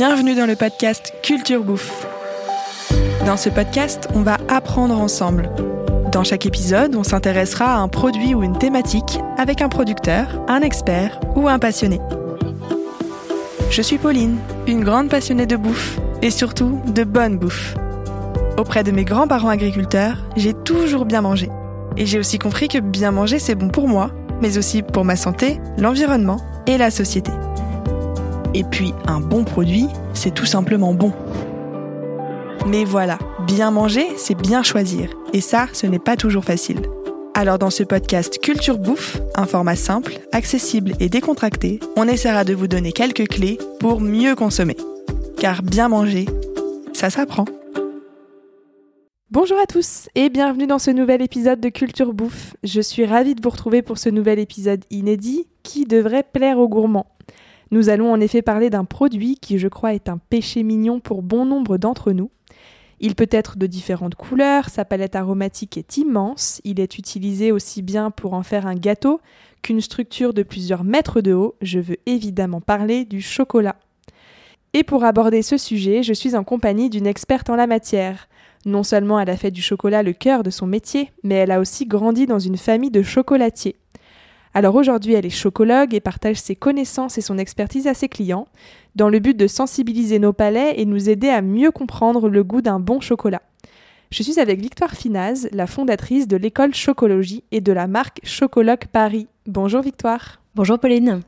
Bienvenue dans le podcast Culture Bouffe. Dans ce podcast, on va apprendre ensemble. Dans chaque épisode, on s'intéressera à un produit ou une thématique avec un producteur, un expert ou un passionné. Je suis Pauline, une grande passionnée de bouffe et surtout de bonne bouffe. Auprès de mes grands-parents agriculteurs, j'ai toujours bien mangé. Et j'ai aussi compris que bien manger, c'est bon pour moi, mais aussi pour ma santé, l'environnement et la société. Et puis, un bon produit, c'est tout simplement bon. Mais voilà, bien manger, c'est bien choisir. Et ça, ce n'est pas toujours facile. Alors dans ce podcast Culture Bouffe, un format simple, accessible et décontracté, on essaiera de vous donner quelques clés pour mieux consommer. Car bien manger, ça s'apprend. Bonjour à tous et bienvenue dans ce nouvel épisode de Culture Bouffe. Je suis ravie de vous retrouver pour ce nouvel épisode inédit qui devrait plaire aux gourmands. Nous allons en effet parler d'un produit qui, je crois, est un péché mignon pour bon nombre d'entre nous. Il peut être de différentes couleurs, sa palette aromatique est immense, il est utilisé aussi bien pour en faire un gâteau qu'une structure de plusieurs mètres de haut. Je veux évidemment parler du chocolat. Et pour aborder ce sujet, je suis en compagnie d'une experte en la matière. Non seulement elle a fait du chocolat le cœur de son métier, mais elle a aussi grandi dans une famille de chocolatiers. Alors aujourd'hui, elle est chocologue et partage ses connaissances et son expertise à ses clients, dans le but de sensibiliser nos palais et nous aider à mieux comprendre le goût d'un bon chocolat. Je suis avec Victoire Finaz, la fondatrice de l'école Chocologie et de la marque Chocologue Paris. Bonjour Victoire. Bonjour Pauline.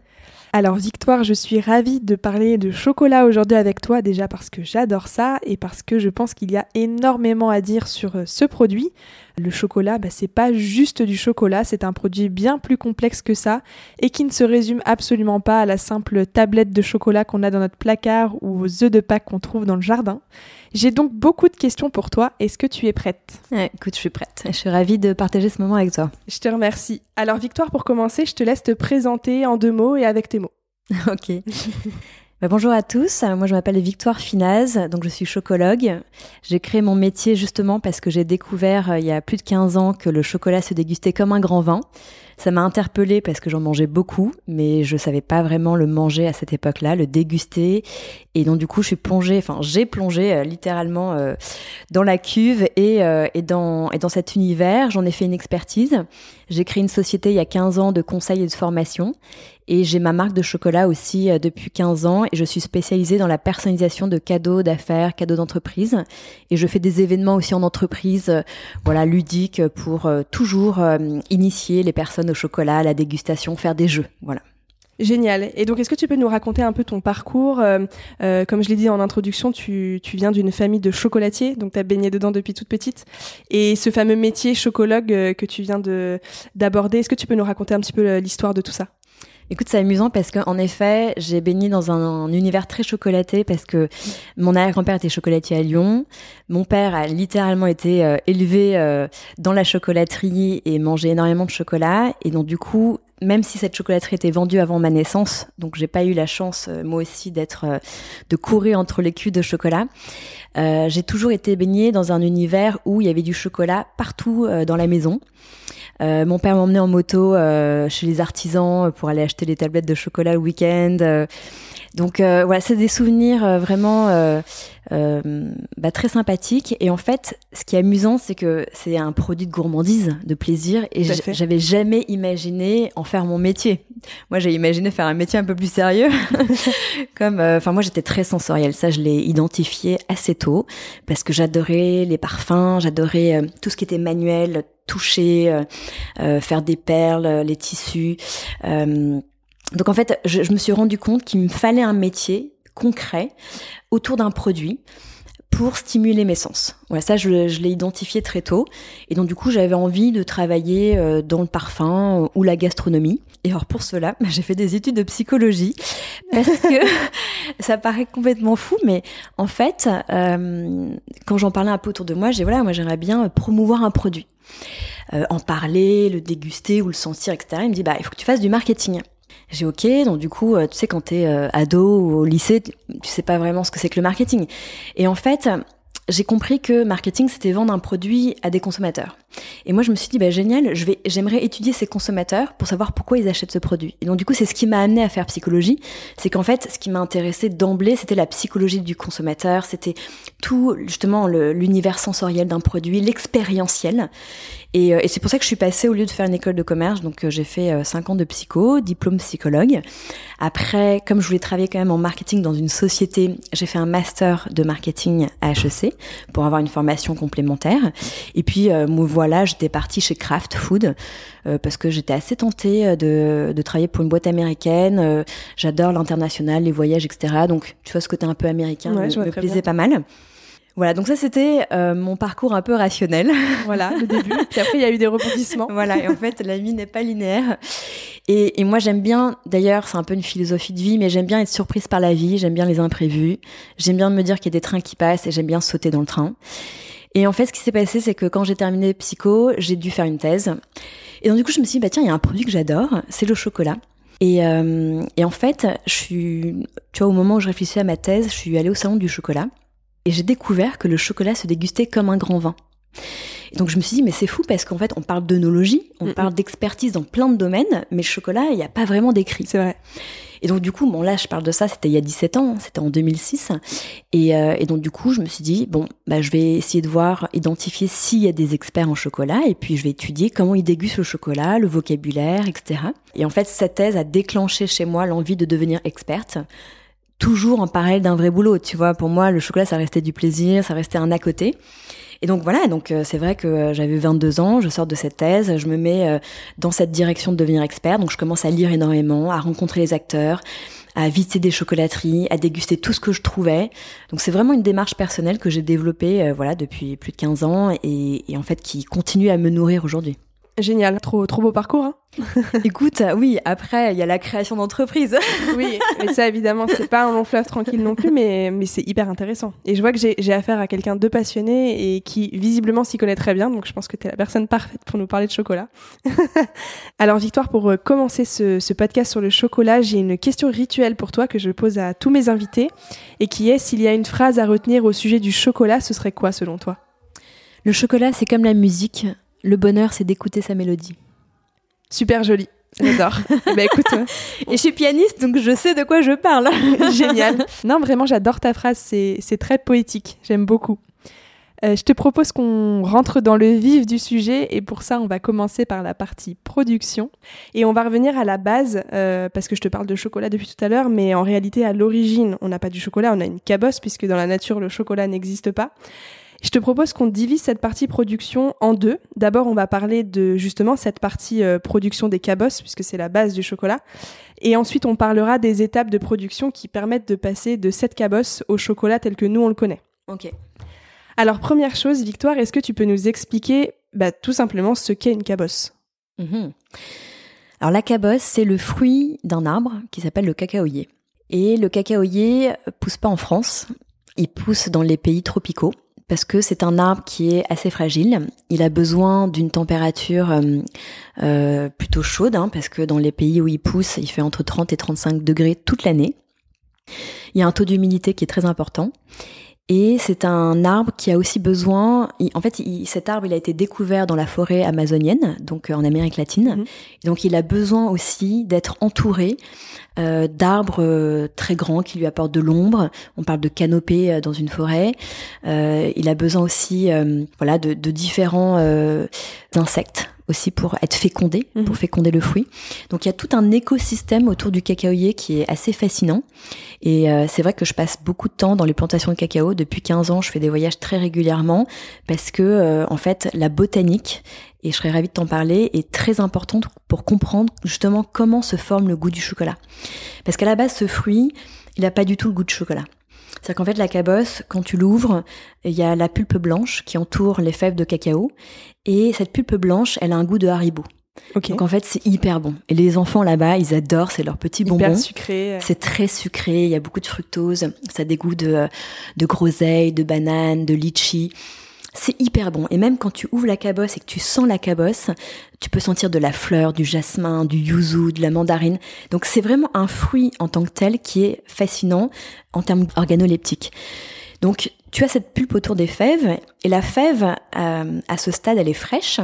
Alors Victoire, je suis ravie de parler de chocolat aujourd'hui avec toi, déjà parce que j'adore ça et parce que je pense qu'il y a énormément à dire sur euh, ce produit. Le chocolat, bah, c'est pas juste du chocolat, c'est un produit bien plus complexe que ça et qui ne se résume absolument pas à la simple tablette de chocolat qu'on a dans notre placard ou aux œufs de Pâques qu'on trouve dans le jardin. J'ai donc beaucoup de questions pour toi. Est-ce que tu es prête? Écoute, je suis prête. Je suis ravie de partager ce moment avec toi. Je te remercie. Alors Victoire, pour commencer, je te laisse te présenter en deux mots et avec tes mots. ok. Bah, bonjour à tous, moi je m'appelle Victoire Finaz, donc je suis chocologue. J'ai créé mon métier justement parce que j'ai découvert euh, il y a plus de 15 ans que le chocolat se dégustait comme un grand vin. Ça m'a interpellée parce que j'en mangeais beaucoup, mais je savais pas vraiment le manger à cette époque-là, le déguster. Et donc du coup, je suis plongée, enfin j'ai plongé euh, littéralement euh, dans la cuve et, et, dans, et dans cet univers. J'en ai fait une expertise. J'ai créé une société il y a 15 ans de conseils et de formation. Et j'ai ma marque de chocolat aussi euh, depuis 15 ans et je suis spécialisée dans la personnalisation de cadeaux d'affaires, cadeaux d'entreprise. Et je fais des événements aussi en entreprise, euh, voilà, ludiques pour euh, toujours initier les personnes au chocolat, à la dégustation, faire des jeux, voilà. Génial. Et donc, est-ce que tu peux nous raconter un peu ton parcours Comme je l'ai dit en introduction, tu, tu viens d'une famille de chocolatiers, donc tu as baigné dedans depuis toute petite. Et ce fameux métier chocologue que tu viens d'aborder, est-ce que tu peux nous raconter un petit peu l'histoire de tout ça? Écoute, c'est amusant parce qu'en effet, j'ai baigné dans un, univers très chocolaté parce que mon arrière-grand-père était chocolatier à Lyon. Mon père a littéralement été euh, élevé euh, dans la chocolaterie et mangeait énormément de chocolat. Et donc, du coup, même si cette chocolaterie était vendue avant ma naissance, donc j'ai pas eu la chance euh, moi aussi d'être de courir entre les culs de chocolat. j'ai toujours été baignée dans un univers où il y avait du chocolat partout dans la maison. Euh, mon père m'emmenait en moto euh, chez les artisans pour aller acheter des tablettes de chocolat le week-end. Euh, donc voilà, c'est des souvenirs vraiment bah, très sympathiques. Et en fait, ce qui est amusant, c'est que c'est un produit de gourmandise, de plaisir. Et j'avais jamais imaginé en faire mon métier. Moi, j'ai imaginé faire un métier un peu plus sérieux. Comme, enfin, moi, j'étais très sensorielle. Ça, je l'ai identifié assez tôt parce que j'adorais les parfums, j'adorais tout ce qui était manuel, toucher, euh, euh, faire des perles, euh, les tissus. donc en fait, je, je me suis rendu compte qu'il me fallait un métier concret autour d'un produit pour stimuler mes sens. Voilà, ça, je, je l'ai identifié très tôt. Et donc, du coup, j'avais envie de travailler dans le parfum ou la gastronomie. Et alors, pour cela, j'ai fait des études de psychologie parce que ça paraît complètement fou, mais en fait, euh, quand j'en parlais un peu autour de moi, j'ai voilà, moi, j'aimerais bien promouvoir un produit. Euh, en parler, le déguster ou le sentir, etc. Il me dit, bah, il faut que tu fasses du marketing. J'ai ok, donc du coup, euh, tu sais, quand t'es euh, ado ou au lycée, tu sais pas vraiment ce que c'est que le marketing. Et en fait, j'ai compris que marketing, c'était vendre un produit à des consommateurs. Et moi, je me suis dit, bah, génial, je vais, j'aimerais étudier ces consommateurs pour savoir pourquoi ils achètent ce produit. Et donc, du coup, c'est ce qui m'a amené à faire psychologie. C'est qu'en fait, ce qui m'a intéressé d'emblée, c'était la psychologie du consommateur. C'était tout, justement, l'univers sensoriel d'un produit, l'expérientiel. Et, euh, et c'est pour ça que je suis passée au lieu de faire une école de commerce. Donc, euh, j'ai fait 5 ans de psycho, diplôme psychologue. Après, comme je voulais travailler quand même en marketing dans une société, j'ai fait un master de marketing à HEC pour avoir une formation complémentaire. Et puis, euh, voilà, j'étais partie chez Kraft Food euh, parce que j'étais assez tentée euh, de, de, travailler pour une boîte américaine. Euh, j'adore l'international, les voyages, etc. Donc, tu vois, ce côté un peu américain me, me plaisait pas mal. Voilà, donc ça c'était mon parcours un peu rationnel. Voilà, le début. Puis après, il y a eu des rebondissements. voilà, et en fait, la vie n'est pas linéaire. Et, et moi, j'aime bien, d'ailleurs, c'est un peu une philosophie de vie, mais j'aime bien être surprise par la vie, j'aime bien les imprévus, j'aime bien me dire qu'il y a des trains qui passent et j'aime bien sauter dans le train. Et en fait, ce qui s'est passé, c'est que quand j'ai terminé psycho, j'ai dû faire une thèse. Et donc du coup, je me suis dit, bah tiens, il y a un produit que j'adore, c'est le chocolat. Et, euh, et en fait, je suis, tu vois, au moment où je réfléchissais à ma thèse, je suis allée au salon du chocolat et j'ai découvert que le chocolat se dégustait comme un grand vin. Et donc je me suis dit mais c'est fou parce qu'en fait on parle d'œnologie, on parle d'expertise dans plein de domaines, mais le chocolat il n'y a pas vraiment d'écrit. C'est vrai. Et donc du coup, bon là je parle de ça, c'était il y a 17 ans, c'était en 2006. Et, euh, et, donc du coup, je me suis dit bon, bah je vais essayer de voir, identifier s'il y a des experts en chocolat, et puis je vais étudier comment ils dégustent le chocolat, le vocabulaire, etc. Et en fait, cette thèse a déclenché chez moi l'envie de devenir experte toujours en parallèle d'un vrai boulot. Tu vois, pour moi, le chocolat, ça restait du plaisir, ça restait un à côté. Et donc voilà, donc euh, c'est vrai que euh, j'avais 22 ans, je sors de cette thèse, je me mets euh, dans cette direction de devenir expert, donc je commence à lire énormément, à rencontrer les acteurs, à visiter des chocolateries, à déguster tout ce que je trouvais. Donc c'est vraiment une démarche personnelle que j'ai développée voilà depuis plus de 15 ans et, et en fait qui continue à me nourrir aujourd'hui. Génial, trop, trop beau parcours. Hein Écoute, oui, après, il y a la création d'entreprise. oui, mais ça, évidemment, c'est pas un long fleuve tranquille non plus, mais, mais c'est hyper intéressant. Et je vois que j'ai affaire à quelqu'un de passionné et qui, visiblement, s'y connaît très bien, donc je pense que tu es la personne parfaite pour nous parler de chocolat. Alors, Victoire, pour euh, commencer ce, ce podcast sur le chocolat, j'ai une question rituelle pour toi que je pose à tous mes invités et qui est s'il y a une phrase à retenir au sujet du chocolat, ce serait quoi selon toi? Le chocolat, c'est comme la musique. Le bonheur, c'est d'écouter sa mélodie. Super joli. J'adore. bah écoute. Et je suis pianiste, donc je sais de quoi je parle. Génial. Non, vraiment, j'adore ta phrase. C'est très poétique. J'aime beaucoup. Euh, je te propose qu'on rentre dans le vif du sujet et pour ça, on va commencer par la partie production et on va revenir à la base euh, parce que je te parle de chocolat depuis tout à l'heure, mais en réalité, à l'origine, on n'a pas du chocolat, on a une cabosse puisque dans la nature, le chocolat n'existe pas. Je te propose qu'on divise cette partie production en deux. D'abord, on va parler de justement cette partie euh, production des cabosses, puisque c'est la base du chocolat. Et ensuite, on parlera des étapes de production qui permettent de passer de cette cabosse au chocolat tel que nous, on le connaît. Ok. Alors, première chose, Victoire, est-ce que tu peux nous expliquer bah, tout simplement ce qu'est une cabosse? Mhm. Alors, la cabosse, c'est le fruit d'un arbre qui s'appelle le cacaoyer. Et le cacaoyer pousse pas en France, il pousse dans les pays tropicaux parce que c'est un arbre qui est assez fragile. Il a besoin d'une température euh, euh, plutôt chaude, hein, parce que dans les pays où il pousse, il fait entre 30 et 35 degrés toute l'année. Il y a un taux d'humidité qui est très important. Et c'est un arbre qui a aussi besoin. en fait, cet arbre, il a été découvert dans la forêt amazonienne, donc euh, en Amérique latine. Mhm. Donc, il a besoin aussi d'être entouré euh, d'arbres euh, très grands qui lui apportent de l'ombre. On parle de canopée dans une forêt. il a besoin aussi, voilà, de, de différents insectes aussi pour être fécondé, pour mhm. féconder le fruit. Donc il y a tout un écosystème autour du cacaoyer qui est assez fascinant. Et euh, c'est vrai que je passe beaucoup de temps dans les plantations de cacao. Depuis 15 ans, je fais des voyages très régulièrement parce que euh, en fait la botanique et je serais ravie de t'en parler, est très importante pour comprendre justement comment se forme le goût du chocolat. Parce qu'à la base, ce fruit, il n'a pas du tout le goût de chocolat. C'est-à-dire qu'en fait, la cabosse, quand tu l'ouvres, il y a la pulpe blanche qui entoure les fèves de cacao. Et cette pulpe blanche, elle a un goût de haribo. Donc en fait, c'est hyper bon. Et les enfants là-bas, ils adorent, c'est leur petit bonbon. Hyper sucré. C'est très sucré, il y a beaucoup de fructose, ça a des goûts de, de groseille, de banane, de litchi. C'est hyper bon. Et même quand tu ouvres la cabosse et que tu sens la cabosse, tu peux sentir de la fleur, du jasmin, du yuzu, de la mandarine. Donc c'est vraiment un fruit en tant que tel qui est fascinant en termes organoleptiques. Donc tu as cette pulpe autour des fèves et la fève euh, à ce stade elle est fraîche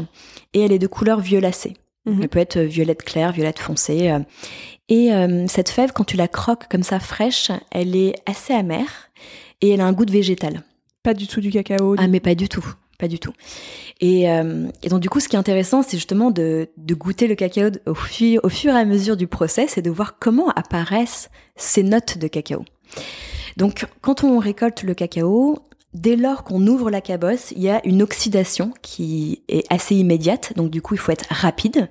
et elle est de couleur violacée. Mhm. Elle peut être violette claire, violette foncée. euh. Et euh, cette fève, quand tu la croques comme ça fraîche, elle est assez amère et elle a un goût de végétal. Pas du tout du cacao. Ah mais pas du tout, pas du tout. Et, euh, et donc du coup, ce qui est intéressant, c'est justement de, de goûter le cacao au fur, au fur et à mesure du process et de voir comment apparaissent ces notes de cacao. Donc quand on récolte le cacao, dès lors qu'on ouvre la cabosse, il y a une oxydation qui est assez immédiate, donc du coup il faut être rapide.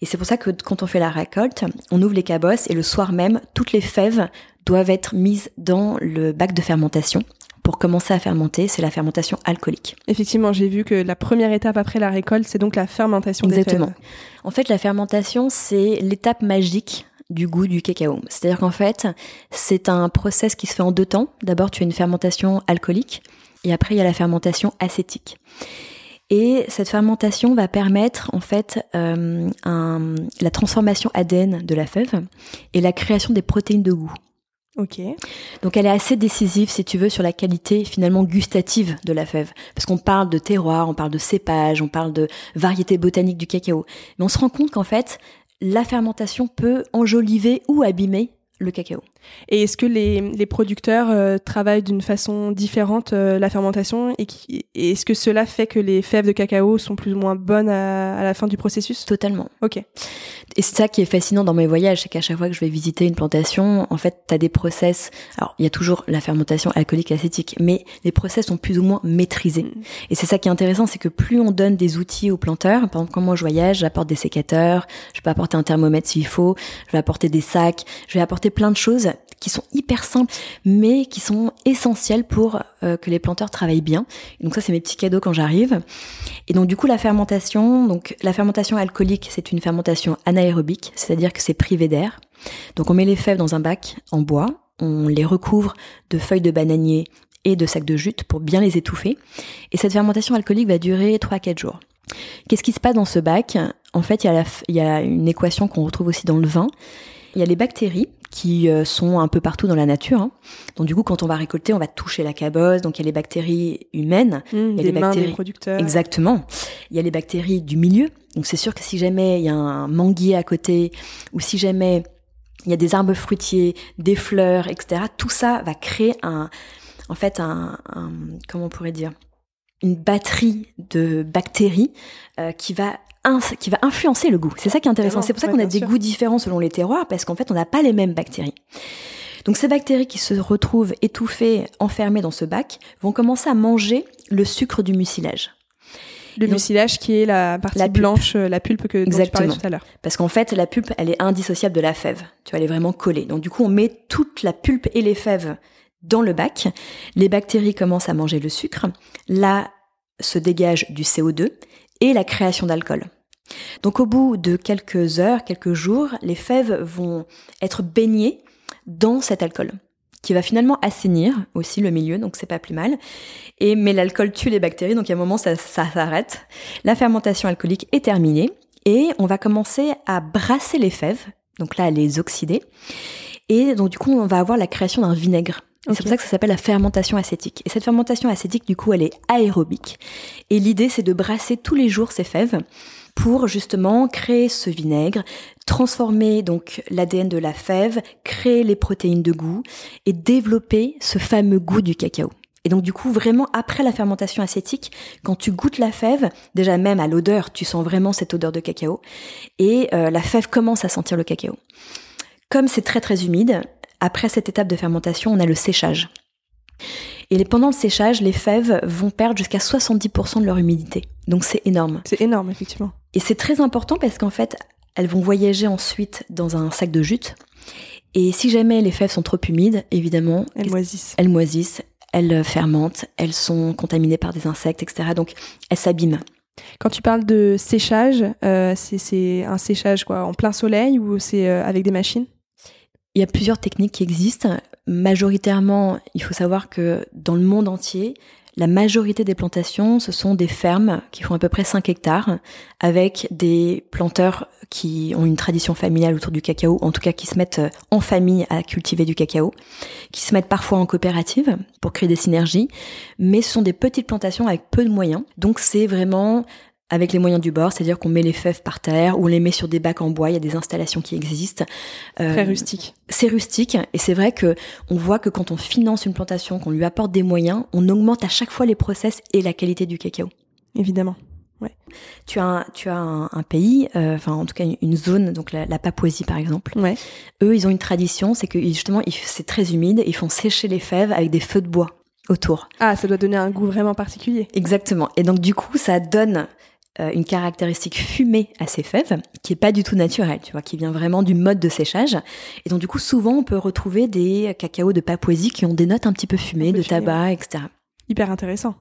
Et c'est pour ça que quand on fait la récolte, on ouvre les cabosses et le soir même, toutes les fèves doivent être mises dans le bac de fermentation pour commencer à fermenter, c'est la fermentation alcoolique. Effectivement, j'ai vu que la première étape après la récolte, c'est donc la fermentation Exactement. des. En fait, la fermentation, c'est l'étape magique du goût du cacao. C'est-à-dire qu'en fait, c'est un process qui se fait en deux temps. D'abord, tu as une fermentation alcoolique et après, il y a la fermentation acétique. Et cette fermentation va permettre en fait euh, un- la transformation ADN de la fève et la création des protéines de goût. Ok. Donc elle est assez décisive, si tu veux, sur la qualité finalement gustative de la fève. Parce qu'on parle de terroir, on parle de cépage, on parle de variété botanique du cacao. Mais on se rend compte qu'en fait, la fermentation peut enjoliver ou abîmer le cacao. Et est-ce que les, les producteurs euh, travaillent d'une façon différente euh, la fermentation et, est-ce que cela fait que les fèves de cacao sont plus ou moins bonnes à, à la fin du processus? Totalement. Ok. Et c'est ça qui est fascinant dans mes voyages, c'est qu'à chaque fois que je vais visiter une plantation, en fait, tu as des process. Alors, il y a toujours la fermentation alcoolique acétique, mais les process sont plus ou moins maîtrisés. Mm. Et c'est ça qui est intéressant, c'est que plus on donne des outils aux planteurs, par exemple, quand moi je voyage, j'apporte des sécateurs, je peux apporter un thermomètre s'il faut, je vais apporter des sacs, je vais apporter plein de choses qui sont hyper simples, mais qui sont essentielles pour euh, que les planteurs travaillent bien. Donc ça, c'est mes petits cadeaux quand j'arrive. Et donc du coup, la fermentation, donc la fermentation alcoolique, c'est une fermentation anaérobique, c'est-à-dire que c'est privé d'air. Donc on met les fèves dans un bac en bois, on les recouvre de feuilles de bananier et de sacs de jute pour bien les étouffer. Et cette fermentation alcoolique va durer 3 à 4 jours. Qu'est-ce qui se passe dans ce bac? En fait, il y, a il y a une équation qu'on retrouve aussi dans le vin. Il y a les bactéries qui euh, sont un peu partout dans la nature. hein. Donc du coup, quand on va récolter, on va toucher la cabosse. Donc il y a les bactéries humaines Mmh, y a les mains des bactéries. producteurs. Exactement. Il y a les bactéries du milieu. Donc c'est sûr que si jamais il y a un manguier à côté, ou si jamais il y a des arbres fruitiers, des fleurs, etc., tout ça va créer un, en fait, un, un- comment on pourrait dire, une batterie de bactéries euh, qui va qui va influencer le goût. C'est ça qui est intéressant. C'est pour ça qu'on a des goûts différents selon les terroirs, parce qu'en fait, on n'a pas les mêmes bactéries. Donc ces bactéries qui se retrouvent étouffées, enfermées dans ce bac, vont commencer à manger le sucre du mucilage. Le donc- mucilage qui est la partie La blanche, euh, la pulpe que dont tu parlais tout à l'heure. Parce qu'en fait, la pulpe, elle est indissociable de la fève. Tu vois, elle est vraiment collée. Donc du coup, on met toute la pulpe et les fèves dans le bac. Les bactéries commencent à manger le sucre. Là se dégage du CO2 et la création d'alcool. Donc au bout de quelques heures, quelques jours, les fèves vont être baignées dans cet alcool qui va finalement assainir aussi le milieu, donc c'est pas plus mal. Et mais l'alcool tue les bactéries, donc à un moment ça, s'arrête. La fermentation alcoolique est terminée et on va commencer à brasser les fèves, donc là à les oxyder. Et donc du coup on va avoir la création d'un vinaigre. Et Ok. C'est pour ça que ça s'appelle la fermentation acétique. Et cette fermentation acétique, du coup, elle est aérobique. Et l'idée, c'est de brasser tous les jours ces fèves pour justement créer ce vinaigre, transformer donc l'ADN de la fève, créer les protéines de goût et développer ce fameux goût du cacao. Et donc du coup, vraiment après la fermentation acétique, quand tu goûtes la fève, déjà même à l'odeur, tu sens vraiment cette odeur de cacao, et euh, la fève commence à sentir le cacao. Comme c'est très très humide, après cette étape de fermentation, on a le séchage. Et pendant le séchage, les fèves vont perdre jusqu'à 70% de leur humidité. Donc c'est énorme. C'est énorme, effectivement. Et c'est très important parce qu'en fait, elles vont voyager ensuite dans un sac de jute. Et si jamais les fèves sont trop humides, évidemment, Elles moisissent. elles moisissent, elles euh, fermentent, elles sont contaminées par des insectes, etc. Donc elles s'abîment. Quand tu parles de séchage, euh, c'est- c'est un séchage quoi, en plein soleil ou c'est euh, avec des machines? Il y a plusieurs techniques qui existent. Majoritairement, il faut savoir que dans le monde entier, la majorité des plantations, ce sont des fermes qui font à peu près 5 hectares, avec des planteurs qui ont une tradition familiale autour du cacao, en tout cas qui se mettent euh, en famille à cultiver du cacao, qui se mettent parfois en coopérative pour créer des synergies, mais ce sont des petites plantations avec peu de moyens. Donc c'est vraiment avec les moyens du bord, c'est-à-dire qu'on met les fèves par terre ou on les met sur des bacs en bois. Il y a des installations qui existent. Euh, Très rustique. C'est rustique et c'est vrai que on voit que quand on finance une plantation, qu'on lui apporte des moyens, on augmente à chaque fois les process et la qualité du cacao. Évidemment. Ouais. Tu as un, tu as un, pays, euh, enfin en tout cas une, zone, donc la, Papouasie par exemple. Ouais. Eux, ils ont une tradition, c'est que justement, c'est très humide, ils font sécher les fèves avec des feux de bois autour. Ah, ça doit donner un goût vraiment particulier. Exactement. Et donc du coup, ça donne une caractéristique fumée à ces fèves, qui est pas du tout naturelle, tu vois, qui vient vraiment du mode de séchage. Et donc du coup, souvent, on peut retrouver des cacaos de Papouasie qui ont des notes un petit peu fumées, de tabac, etc. Hyper intéressant.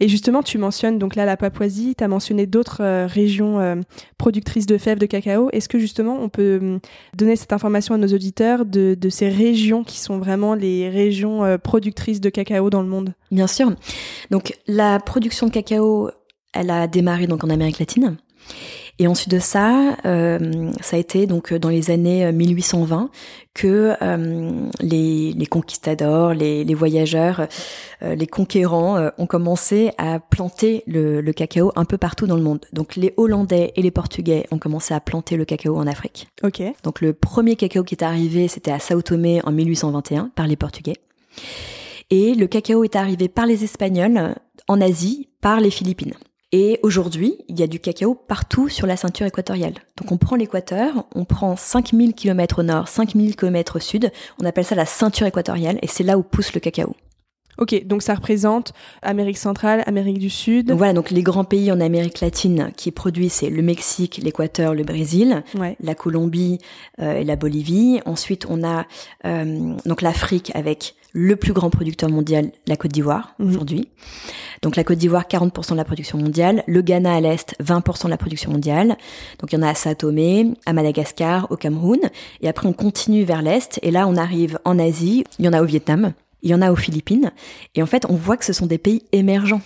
Et justement, tu mentionnes donc là la Papouasie, tu as mentionné d'autres euh, régions euh, productrices de fèves de cacao. Est-ce que justement on peut hum, donner cette information à nos auditeurs de, de ces régions qui sont vraiment les régions productrices de cacao dans le monde? Bien sûr. Donc la production de cacao elle a démarré donc en Amérique latine. Et ensuite de ça, euh, ça a été donc dans les années 1820 euh, que euh, les, les, conquistadors, les, les voyageurs, les conquérants ont commencé à planter le, le, cacao un peu partout dans le monde. Donc les Hollandais et les Portugais ont commencé à planter le cacao en Afrique. Ok. Donc le premier cacao qui est arrivé, c'était à Sao Tomé en 1821 par les Portugais. Et le cacao est arrivé par les Espagnols en Asie par les Philippines. Et aujourd'hui, il y a du cacao partout sur la ceinture équatoriale. Donc on prend l'équateur, on prend 5000 km au nord, 5000 km au sud, on appelle ça la ceinture équatoriale et c'est là où pousse le cacao. Ok, donc ça représente Amérique centrale, Amérique du Sud. Donc voilà, donc les grands pays en Amérique latine qui produisent, c'est le Mexique, l'Équateur, le Brésil, la Colombie euh, et la Bolivie. Ensuite, on a euh, donc l'Afrique avec le plus grand producteur mondial, la Côte d'Ivoire, mhm. aujourd'hui. Donc la Côte d'Ivoire, 40% de la production mondiale. Le Ghana à l'Est, 20% de la production mondiale. Donc il y en a à Sao Tomé, à Madagascar, au Cameroun. Et après, on continue vers l'Est. Et là, on arrive en Asie. Il y en a au Vietnam. Il y en a aux Philippines. Et en fait, on voit que ce sont des pays émergents.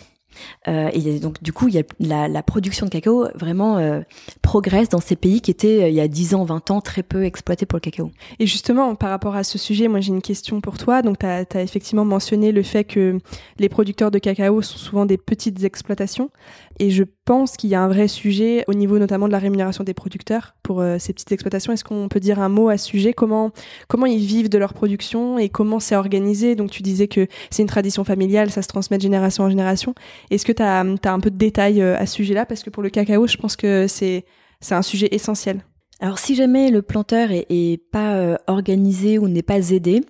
Euh, et donc du coup, y a la, production de cacao vraiment euh, progresse dans ces pays qui étaient euh, il y a 10 ans, 20 ans très peu exploités pour le cacao. Et justement, par rapport à ce sujet, moi j'ai une question pour toi. Donc tu as, effectivement mentionné le fait que les producteurs de cacao sont souvent des petites exploitations. Et je pense qu'il y a un vrai sujet au niveau notamment de la rémunération des producteurs pour euh, ces petites exploitations? Est-ce qu'on peut dire un mot à ce sujet? Comment, comment ils vivent de leur production et comment c'est organisé? Donc tu disais que c'est une tradition familiale, ça se transmet de génération en génération. Est-ce que tu as, as, un peu de détails euh, à ce sujet-là? Parce que pour le cacao, je pense que c'est un sujet essentiel. Alors si jamais le planteur est, est pas euh, organisé ou n'est pas aidé,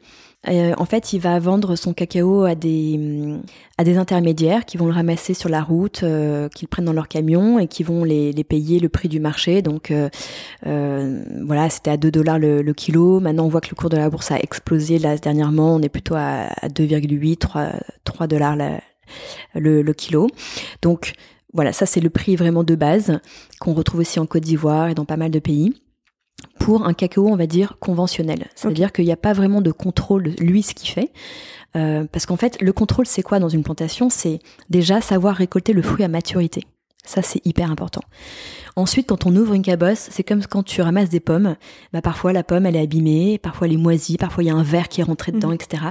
euh, en fait, il va vendre son cacao à des à des intermédiaires qui vont le ramasser sur la route, euh, qu'ils prennent dans leur camion et qui vont les, les payer le prix du marché. Donc euh, euh voilà, c'était à 2 dollars le, kilo. Maintenant, on voit que le cours de la bourse a explosé là dernièrement. On est plutôt à, à 2,8 3 3 dollars le, le kilo. Donc voilà, ça c'est le prix vraiment de base qu'on retrouve aussi en Côte d'Ivoire et dans pas mal de pays pour un cacao, on va dire, conventionnel. C'est-à-dire qu'il n'y a pas vraiment de contrôle lui ce qu'il fait. Euh, parce qu'en fait, le contrôle, c'est quoi dans une plantation? C'est déjà savoir récolter le fruit à maturité. Ça, c'est hyper important. Ensuite, quand on ouvre une cabosse, c'est comme quand tu ramasses des pommes. Bah, parfois, la pomme, elle est abîmée, parfois, elle est moisie, parfois, il y a un verre qui est rentré dedans, mhm. etc.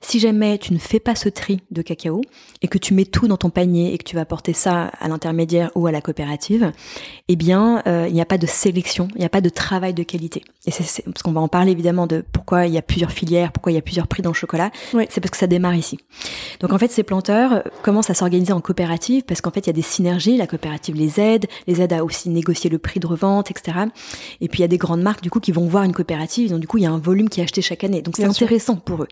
Si jamais tu ne fais pas ce tri de cacao et que tu mets tout dans ton panier et que tu vas porter ça à l'intermédiaire ou à la coopérative, eh bien, euh, il n'y a pas de sélection, il n'y a pas de travail de qualité. Et c'est parce qu'on va en parler évidemment de pourquoi il y a plusieurs filières, pourquoi il y a plusieurs prix dans le chocolat. C'est parce que ça démarre ici. Donc en fait, ces planteurs commencent à s'organiser en coopérative parce qu'en fait, il y a des synergies. La coopérative les aide, les aide à aussi négocier le prix de revente, etc. Et puis il y a des grandes marques du coup qui vont voir une coopérative, donc du coup il y a un volume qui est acheté chaque année. Donc c'est intéressant pour eux.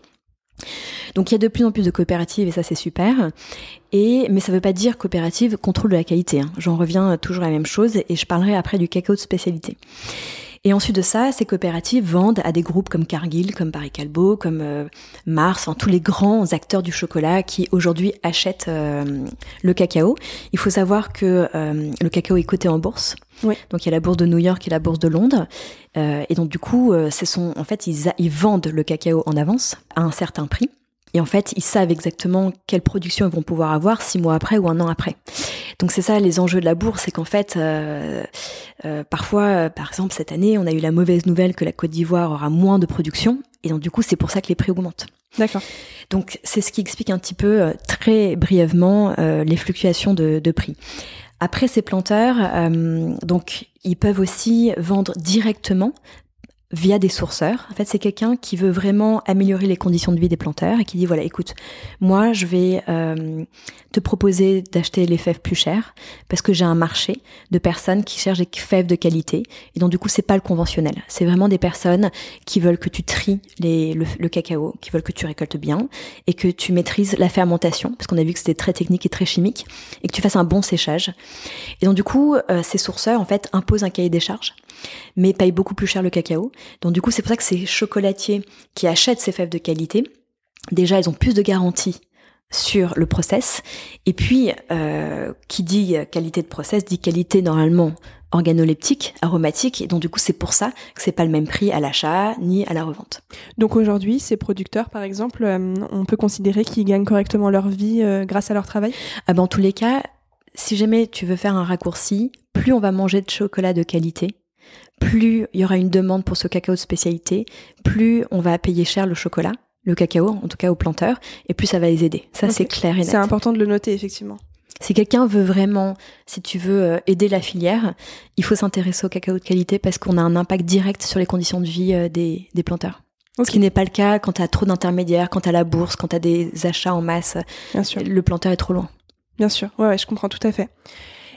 Donc il y a de plus en plus de coopératives et ça c'est super. Et mais ça veut pas dire coopérative contrôle de la qualité. Hein. J'en reviens toujours à la même chose et je parlerai après du cacao de spécialité. Et ensuite de ça, ces coopératives vendent à des groupes comme Cargill, comme Paris Calbo, comme euh, Mars, enfin, tous les grands acteurs du chocolat qui aujourd'hui achètent euh, le cacao. Il faut savoir que euh, le cacao est coté en bourse. Oui. Donc il y a la bourse de New York et la bourse de Londres. et donc du coup, ce sont en fait ils, ils vendent le cacao en avance à un certain prix. Et en fait, ils savent exactement quelle production ils vont pouvoir avoir six mois après ou un an après. Donc c'est ça les enjeux de la bourse, c'est qu'en fait, euh, euh, parfois, euh, par exemple cette année, on a eu la mauvaise nouvelle que la Côte d'Ivoire aura moins de production, et donc du coup c'est pour ça que les prix augmentent. D'accord. Donc c'est ce qui explique un petit peu euh, très brièvement euh, les fluctuations de, de, prix. Après ces planteurs, euh, donc ils peuvent aussi vendre directement via des sourceurs. En fait, c'est quelqu'un qui veut vraiment améliorer les conditions de vie des planteurs et qui dit voilà, écoute, moi, je vais euh, te proposer d'acheter les fèves plus chères parce que j'ai un marché de personnes qui cherchent des fèves de qualité et donc du coup, c'est pas le conventionnel. C'est vraiment des personnes qui veulent que tu tries le, le, cacao, qui veulent que tu récoltes bien et que tu maîtrises la fermentation parce qu'on a vu que c'était très technique et très chimique et que tu fasses un bon séchage. Et donc du coup, euh, ces sourceurs en fait imposent un cahier des charges mais payent beaucoup plus cher le cacao. Donc du coup, c'est pour ça que ces chocolatiers qui achètent ces fèves de qualité, déjà, ils ont plus de garanties sur le process. Et puis, euh, qui dit qualité de process dit qualité normalement organoleptique, aromatique, et donc du coup c'est pour ça que c'est pas le même prix à l'achat ni à la revente. Donc aujourd'hui, ces producteurs, par exemple, euh, on peut considérer qu'ils gagnent correctement leur vie euh, grâce à leur travail? Ah ben, En tous les cas, si jamais tu veux faire un raccourci, plus on va manger de chocolat de qualité, plus il y aura une demande pour ce cacao de spécialité, plus on va payer cher le chocolat, le cacao, en tout cas aux planteurs, et plus ça va les aider. Ça, okay. c'est clair et net. C'est important de le noter, effectivement. Si quelqu'un veut vraiment, si tu veux euh, aider la filière, il faut s'intéresser au cacao de qualité parce qu'on a un impact direct sur les conditions de vie euh, des, des planteurs. Okay. Ce qui n'est pas le cas quand tu as trop d'intermédiaires, quand tu as la bourse, quand tu as des achats en masse. Bien sûr. Le planteur est trop loin. Bien sûr, ouais, ouais je comprends tout à fait.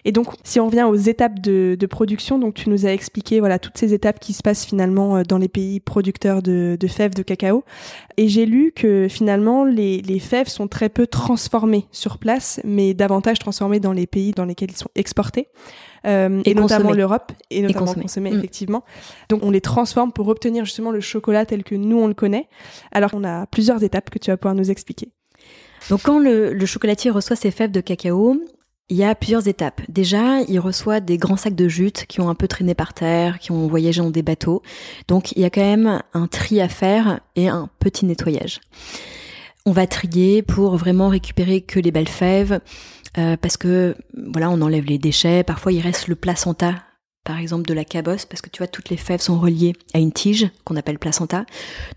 Et donc, si on revient aux étapes de, de, production, donc tu nous as expliqué voilà toutes ces étapes qui se passent finalement euh, dans les pays producteurs de, de fèves de cacao. Et j'ai lu que finalement les, les, fèves sont très peu transformées sur place, mais davantage transformées dans les pays dans lesquels ils sont exportés. Euh, et, et notamment l'Europe et notamment consommés, consommés, mmh. effectivement. Donc on les transforme pour obtenir justement le chocolat tel que nous on le connaît. Alors on a plusieurs étapes que tu vas pouvoir nous expliquer. Donc quand le, le chocolatier reçoit ses fèves de cacao, il y a plusieurs étapes. Déjà, il reçoit des grands sacs de jute qui ont un peu traîné par terre, qui ont voyagé dans des bateaux. Donc, il y a quand même un tri à faire et un petit nettoyage. On va trier pour vraiment récupérer que les belles fèves, euh, parce que voilà, on enlève les déchets. Parfois, il reste le placenta par exemple de la cabosse, parce que tu vois, toutes les fèves sont reliées à une tige qu'on appelle placenta.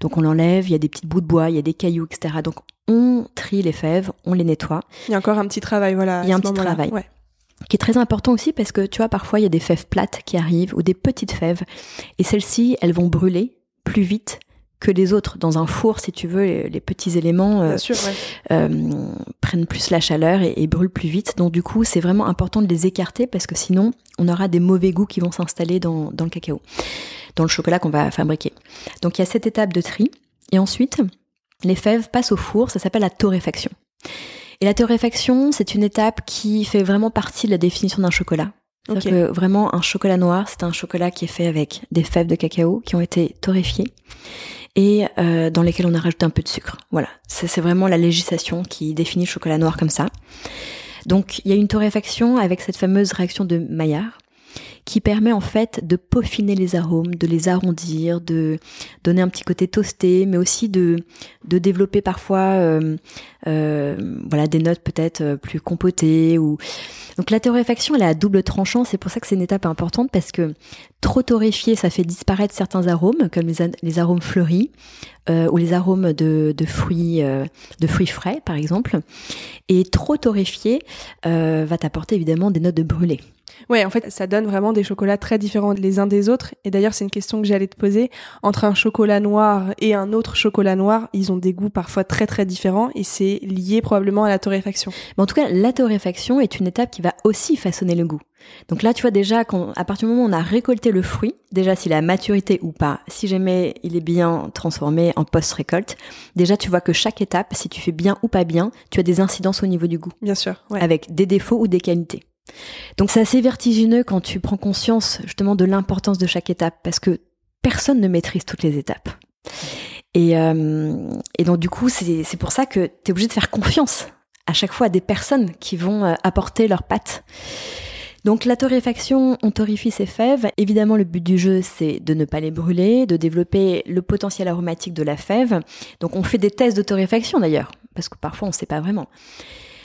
Donc on l'enlève, il y a des petites bouts de bois, il y a des cailloux, etc. Donc on trie les fèves, on les nettoie. Il y a encore un petit travail, voilà. Il y a un petit travail. Ouais. Qui est très important aussi parce que tu vois, parfois il y a des fèves plates qui arrivent ou des petites fèves. Et celles-ci, elles vont brûler plus vite que les autres. Dans un four, si tu veux, les, les petits éléments euh, sûr, ouais. euh, prennent plus la chaleur et, et, brûlent plus vite. Donc du coup, c'est vraiment important de les écarter parce que sinon, on aura des mauvais goûts qui vont s'installer dans, dans le cacao, dans le chocolat qu'on va fabriquer. Donc il y a cette étape de tri. Et ensuite, les fèves passent au four, ça s'appelle la torréfaction. Et la torréfaction, c'est une étape qui fait vraiment partie de la définition d'un chocolat. Okay. Que vraiment, un chocolat noir, c'est un chocolat qui est fait avec des fèves de cacao qui ont été torréfiées et euh, dans lesquelles on a rajouté un peu de sucre. Voilà, c'est vraiment la législation qui définit le chocolat noir comme ça. Donc, il y a une torréfaction avec cette fameuse réaction de Maillard qui permet en fait de peaufiner les arômes, de les arrondir, de donner un petit côté toasté, mais aussi de, développer parfois euh, euh, voilà des notes peut-être plus compotées donc la torréfaction elle à double tranchant, c'est pour ça que c'est une étape importante parce que trop torréfié ça fait disparaître certains arômes comme les, arômes fleuris euh, ou les arômes de, fruits euh, frais par exemple et trop torréfié euh, va t'apporter évidemment des notes de brûlé. Ouais, en fait, ça donne vraiment des chocolats très différents les uns des autres. Et d'ailleurs, c'est une question que j'allais te poser. Entre un chocolat noir et un autre chocolat noir, ils ont des goûts parfois très très différents et c'est lié probablement à la torréfaction. Mais en tout cas, la torréfaction est une étape qui va aussi façonner le goût. Donc là, tu vois déjà, quand, à partir du moment où on a récolté le fruit, déjà s'il a maturité ou pas, si jamais il est bien transformé en post-récolte, déjà tu vois que chaque étape, si tu fais bien ou pas bien, tu as des incidences au niveau du goût. Bien sûr. Ouais. Avec des défauts ou des qualités. Donc c'est assez vertigineux quand tu prends conscience justement de l'importance de chaque étape parce que personne ne maîtrise toutes les étapes. Et, euh, donc du coup, c'est pour ça que tu es obligé de faire confiance à chaque fois à des personnes qui vont euh, apporter leurs pattes. Donc la torréfaction, on torréfie ces fèves. Évidemment, le but du jeu, c'est de ne pas les brûler, de développer le potentiel aromatique de la fève. Donc on fait des tests de torréfaction d'ailleurs, parce que parfois on ne sait pas vraiment.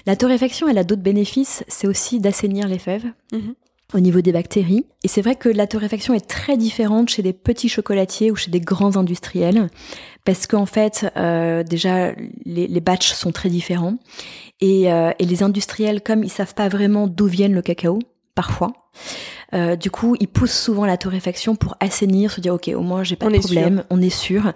La torréfaction, elle a d'autres bénéfices, c'est aussi d'assainir les fèves. Mhm. au niveau des bactéries. Et c'est vrai que la torréfaction est très différente chez des petits chocolatiers ou chez des grands industriels, parce qu'en fait, euh, déjà, les, les batchs sont très différents. Et, euh, et les industriels, comme ils savent pas vraiment d'où viennent le cacao, parfois, euh, du coup, ils poussent souvent la torréfaction pour assainir, se dire ok, au moins j'ai pas de problème, on est sûr.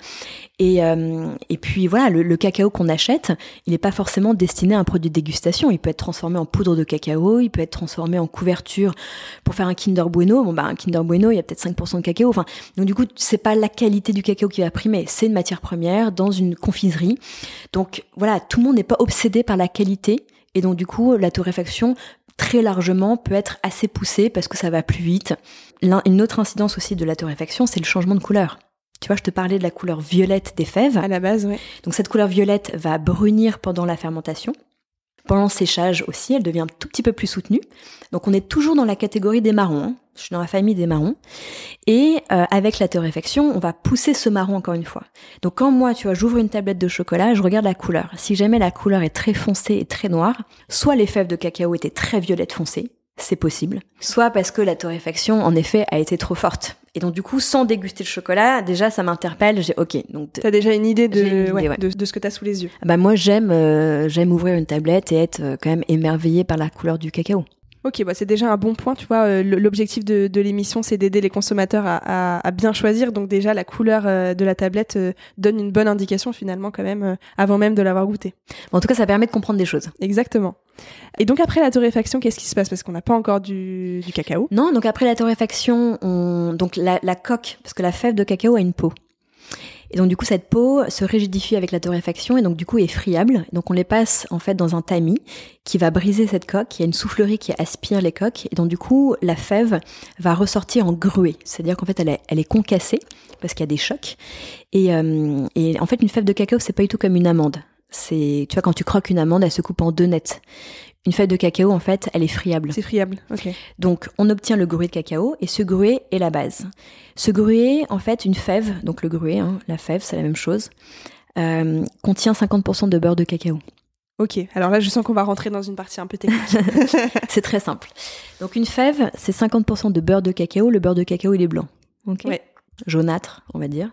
Et, euh, et puis voilà, le, cacao qu'on achète, il n'est pas forcément destiné à un produit de dégustation. Il peut être transformé en poudre de cacao, il peut être transformé en couverture pour faire un Kinder Bueno. Bon bah un Kinder Bueno, il y a peut-être 5% de cacao. Enfin, donc du coup, c'est pas la qualité du cacao qui va primer, c'est une matière première dans une confiserie. Donc voilà, tout le monde n'est pas obsédé par la qualité. Et donc du coup, la torréfaction très largement peut être assez poussé parce que ça va plus vite. Une autre incidence aussi de la torréfaction, c'est le changement de couleur. Tu vois, je te parlais de la couleur violette des fèves. À la base, oui. Donc cette couleur violette va brunir pendant la fermentation. Pendant le séchage aussi, elle devient un tout petit peu plus soutenue. Donc on est toujours dans la catégorie des marrons. Hein. Je suis dans la famille des marrons. Et euh, avec la torréfaction, on va pousser ce marron encore une fois. Donc quand moi, tu vois, j'ouvre une tablette de chocolat, je regarde la couleur. Si jamais la couleur est très foncée et très noire, soit les fèves de cacao étaient très violettes foncées, c'est possible. Soit parce que la torréfaction, en effet, a été trop forte. Et donc du coup, sans déguster le chocolat, déjà ça m'interpelle. J'ai ok. Donc t'as déjà une idée de, ouais, de, de, ce que t'as sous les yeux? Bah moi j'aime euh, j'aime ouvrir une tablette et être euh, quand même émerveillée par la couleur du cacao. Ok, bah c'est déjà un bon point, tu vois. Euh, l'objectif de, de l'émission, c'est d'aider les consommateurs à, à, à, bien choisir. Donc déjà, la couleur euh, de la tablette euh, donne une bonne indication finalement quand même, avant même de l'avoir goûté. En tout cas, ça permet de comprendre des choses. Exactement. Et donc après la torréfaction, qu'est-ce qui se passe? Parce qu'on n'a pas encore du, du, cacao. Non, donc après la torréfaction, on... donc la, la coque, parce que la fève de cacao a une peau. Et donc du coup cette peau se rigidifie avec la torréfaction et donc du coup est friable. Donc on les passe en fait dans un tamis qui va briser cette coque. Il y a une soufflerie qui aspire les coques et donc du coup la fève va ressortir en gruée. C'est-à-dire qu'en fait elle est, elle est concassée parce qu'il y a des chocs. Et, euh, et en fait une fève de cacao c'est pas du tout comme une amande. C'est, tu vois, quand tu croques une amande, elle se coupe en deux nettes. Une fève de cacao, en fait, elle est friable. C'est friable, ok. Donc, on obtient le gruet de cacao et ce gruet est la base. Ce gruet, en fait, une fève, donc le gruet, hein, la fève, c'est la même chose, euh, contient 50% de beurre de cacao. Ok, alors là, je sens qu'on va rentrer dans une partie un peu technique. c'est très simple. Donc, une fève, c'est 50% de beurre de cacao. Le beurre de cacao, il est blanc. Ok. Ouais. Jaunâtre, on va dire.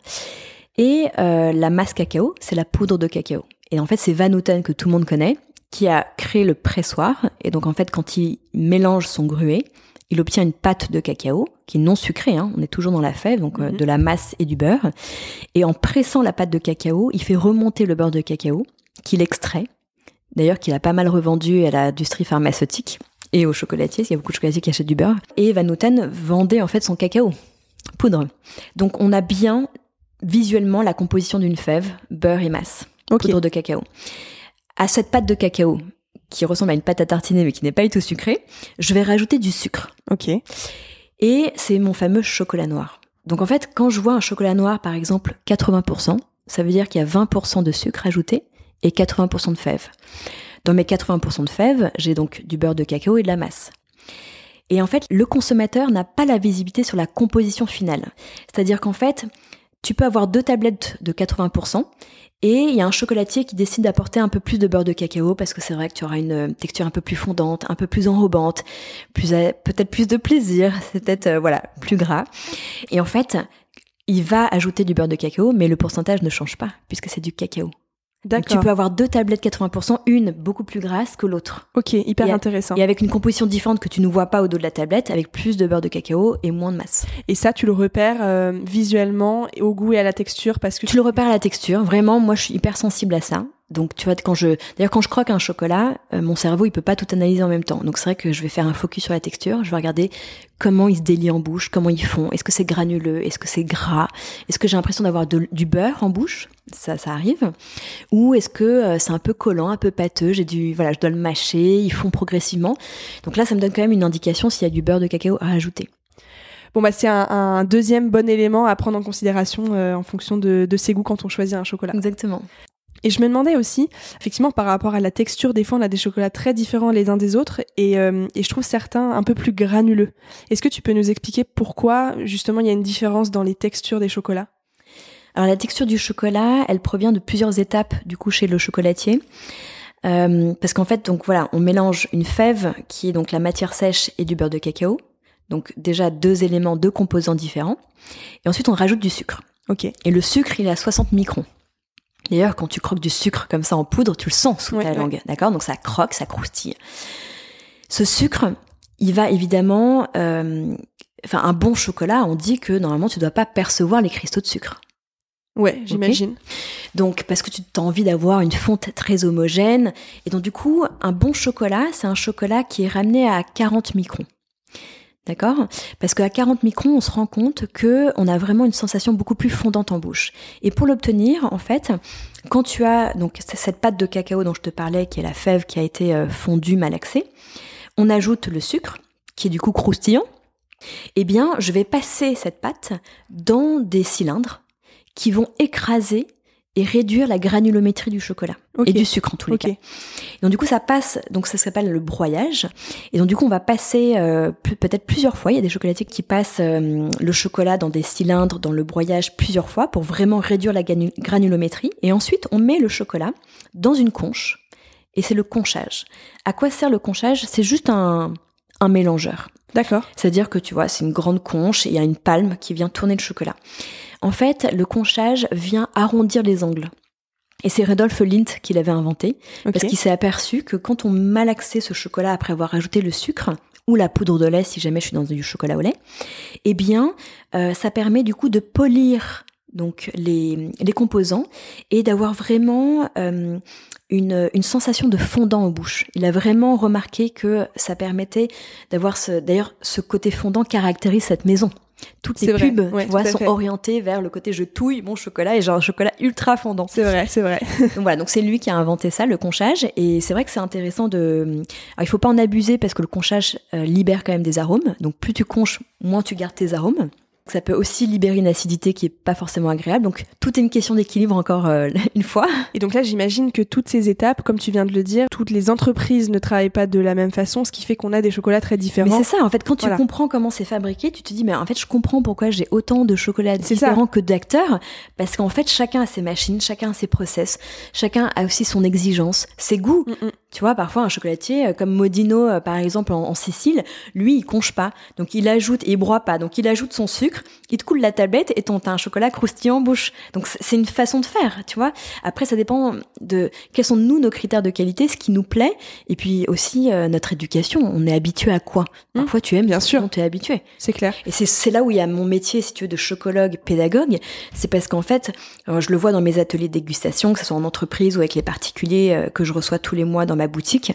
Et euh, la masse cacao, c'est la poudre de cacao. Et en fait, c'est Van Houten que tout le monde connaît qui a créé le pressoir. Et donc en fait, quand il mélange son gruet, il obtient une pâte de cacao qui est non sucrée. Hein. On est toujours dans la fève, donc euh, mhm. de la masse et du beurre. Et en pressant la pâte de cacao, il fait remonter le beurre de cacao qu'il extrait. D'ailleurs, qu'il a pas mal revendu à l'industrie pharmaceutique et aux chocolatiers. Il y a beaucoup de chocolatiers qui achètent du beurre. Et Van Houten vendait en fait son cacao poudre. Donc on a bien visuellement la composition d'une fève, beurre et masse, poudre de cacao à cette pâte de cacao qui ressemble à une pâte à tartiner mais qui n'est pas du tout sucrée, je vais rajouter du sucre. Ok. Et c'est mon fameux chocolat noir. Donc en fait, quand je vois un chocolat noir, par exemple, 80%, ça veut dire qu'il y a 20% de sucre ajouté et 80% de fèves. Dans mes 80% de fèves, j'ai donc du beurre de cacao et de la masse. Et en fait, le consommateur n'a pas la visibilité sur la composition finale. C'est-à-dire qu'en fait, tu peux avoir deux tablettes de 80% et il y a un chocolatier qui décide d'apporter un peu plus de beurre de cacao parce que c'est vrai que tu auras une euh, texture un peu plus fondante, un peu plus enrobante, plus euh, peut-être plus de plaisir, c'est peut-être euh, voilà plus gras. Et en fait, il va ajouter du beurre de cacao, mais le pourcentage ne change pas puisque c'est du cacao. Tu peux avoir deux tablettes 80%, une beaucoup plus grasse que l'autre. Ok, hyper intéressant. Et avec une composition différente que tu ne vois pas au dos de la tablette, avec plus de beurre de cacao et moins de masse. Et ça, tu le repères euh, visuellement, au goût et à la texture parce que tu le repères à la texture. Vraiment, moi, je suis hyper sensible à ça. Donc tu vois quand je d'ailleurs quand je croque un chocolat, euh, mon cerveau il peut pas tout analyser en même temps. Donc c'est vrai que je vais faire un focus sur la texture, je vais regarder comment ils se délient en bouche, comment ils font, est-ce que c'est granuleux, est-ce que c'est gras, est-ce que j'ai l'impression d'avoir du beurre en bouche, ça ça arrive, ou est-ce que euh, c'est un peu collant, un peu pâteux, j'ai du voilà, je dois le mâcher, ils font progressivement. Donc là ça me donne quand même une indication s'il y a du beurre de cacao à ajouter. Bon bah c'est un, deuxième bon élément à prendre en considération euh, en fonction de, de ses goûts quand on choisit un chocolat. Exactement. Et je me demandais aussi, effectivement, par rapport à la texture, des fois on a des chocolats très différents les uns des autres et, euh, et je trouve certains un peu plus granuleux. Est-ce que tu peux nous expliquer pourquoi justement il y a une différence dans les textures des chocolats? Alors la texture du chocolat, elle provient de plusieurs étapes du coup chez le chocolatier. Euh, parce qu'en fait, donc voilà, on mélange une fève qui est donc la matière sèche et du beurre de cacao. Donc déjà deux éléments, deux composants différents. Et ensuite on rajoute du sucre. Ok. Et le sucre, il est à 60 microns. D'ailleurs, quand tu croques du sucre comme ça en poudre, tu le sens sous ta langue, d'accord? Donc ça croque, ça croustille. Ce sucre, il va évidemment, euh, enfin un bon chocolat, on dit que normalement tu dois pas percevoir les cristaux de sucre. Ouais, j'imagine. Donc parce que tu as envie d'avoir une fonte très homogène, et donc du coup un bon chocolat, c'est un chocolat qui est ramené à 40 microns. D'accord? Parce qu'à 40 microns, on se rend compte que on a vraiment une sensation beaucoup plus fondante en bouche. Et pour l'obtenir, en fait, quand tu as donc cette pâte de cacao dont je te parlais, qui est la fève qui a été euh, fondue, malaxée, on ajoute le sucre, qui est du coup croustillant. Eh bien, je vais passer cette pâte dans des cylindres qui vont écraser et réduire la granulométrie du chocolat et du sucre en tous les cas. Donc du coup, ça passe, donc ça s'appelle le broyage. Et donc du coup, on va passer euh, peut-être plusieurs fois. Il y a des chocolatiers qui passent euh, le chocolat dans des cylindres, dans le broyage plusieurs fois pour vraiment réduire la granu- granulométrie. Et ensuite, on met le chocolat dans une conche. Et c'est le conchage. À quoi sert le conchage? C'est juste un, un mélangeur. D'accord. C'est-à-dire que tu vois, c'est une grande conche et il y a une palme qui vient tourner le chocolat. En fait, le conchage vient arrondir les angles. Et c'est Rudolf Lindt qui l'avait inventé, parce qu'il s'est aperçu que quand on malaxait ce chocolat après avoir ajouté le sucre, ou la poudre de lait si jamais je suis dans du chocolat au lait, eh bien, euh, ça permet du coup de polir donc les, les composants et d'avoir vraiment euh, une, une sensation de fondant en bouche. Il a vraiment remarqué que ça permettait d'avoir ce, d'ailleurs, ce côté fondant caractérise cette maison. Toutes les vrai, pubs, ouais, tu vois, sont fait. orientées vers le côté je touille mon chocolat et j'ai un chocolat ultra fondant. C'est vrai, c'est vrai. Donc voilà, donc c'est lui qui a inventé ça, le conchage, et c'est vrai que c'est intéressant de. Alors il faut pas en abuser parce que le conchage euh, libère quand même des arômes. Donc plus tu conches, moins tu gardes tes arômes. Ça peut aussi libérer une acidité qui est pas forcément agréable. Donc tout est une question d'équilibre encore euh, une fois. Et donc là, j'imagine que toutes ces étapes, comme tu viens de le dire, toutes les entreprises ne travaillent pas de la même façon, ce qui fait qu'on a des chocolats très Mais différents. c'est ça, en fait, quand tu Voilà. comprends comment c'est fabriqué, tu te dis, mais en fait, je comprends pourquoi j'ai autant de chocolats ça. différents que d'acteurs, parce qu'en fait, chacun a ses machines, chacun a ses process, chacun a aussi son exigence, ses goûts. Mm, mm. Tu vois, parfois, un chocolatier, euh, comme Modino, euh, par exemple, en, en Sicile, lui, il conche pas. Donc, il ajoute, et il broie pas. Donc, il ajoute son sucre, il te coule la tablette et t'as un chocolat croustillant en bouche. Donc, c'est- une façon de faire, tu vois. Après, ça dépend de quels sont, nous, nos critères de qualité, ce qui nous plaît, et puis aussi euh, notre éducation. On est habitué à quoi? Mm. Parfois, tu aimes, Bien sûr. tu es habitué. C'est clair. Et c'est- là où il y a mon métier, si tu veux, de chocologue, pédagogue. C'est parce qu'en fait, je le vois dans mes ateliers de dégustation, que ce soit en entreprise ou avec les particuliers que je reçois tous les mois dans ma boutique.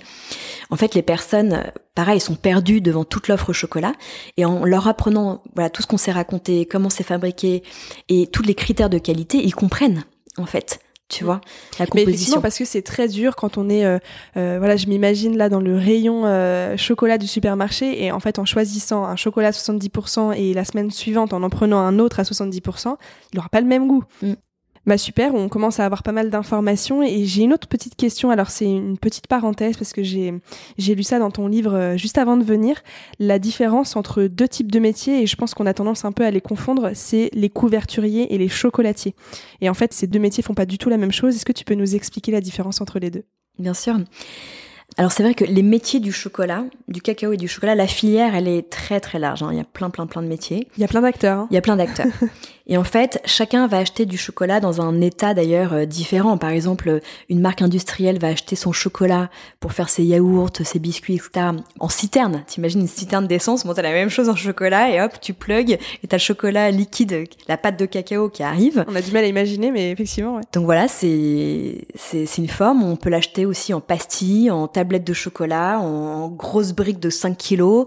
En fait, les personnes, pareil, sont perdues devant toute l'offre chocolat. Et en leur apprenant voilà tout ce qu'on s'est raconté, comment c'est fabriqué et tous les critères de qualité, ils comprennent, en fait. Tu vois, la Mais effectivement, composition. parce que c'est très dur quand on est, euh, euh, voilà, je m'imagine là dans le rayon euh, chocolat du supermarché et en fait en choisissant un chocolat à 70% et la semaine suivante en en prenant un autre à 70%, il aura pas le même goût. Mm. Bah super, on commence à avoir pas mal d'informations et j'ai une autre petite question. Alors c'est une petite parenthèse parce que j'ai j'ai lu ça dans ton livre euh, juste avant de venir. La différence entre deux types de métiers et je pense qu'on a tendance un peu à les confondre, c'est les couverturiers et les chocolatiers. Et en fait, ces deux métiers font pas du tout la même chose. Est-ce que tu peux nous expliquer la différence entre les deux? Bien sûr. Alors c'est vrai que les métiers du chocolat, du cacao et du chocolat, la filière, elle est très très large. hein. Il y a plein plein plein de métiers. Il y a plein d'acteurs. hein. Il y a plein d'acteurs. et en fait, chacun va acheter du chocolat dans un état d'ailleurs euh, différent. Par exemple, une marque industrielle va acheter son chocolat pour faire ses yaourts, ses biscuits, etc. en citerne. T'imagines une citerne d'essence, bon, t'as la même chose en chocolat et hop, tu plugues et t'as le chocolat liquide, la pâte de cacao qui arrive. On a du mal à imaginer, mais effectivement, ouais. Donc voilà, c'est une forme. On peut l'acheter aussi en pastilles, en tablettes de chocolat, en, en grosses briques de 5 kilos,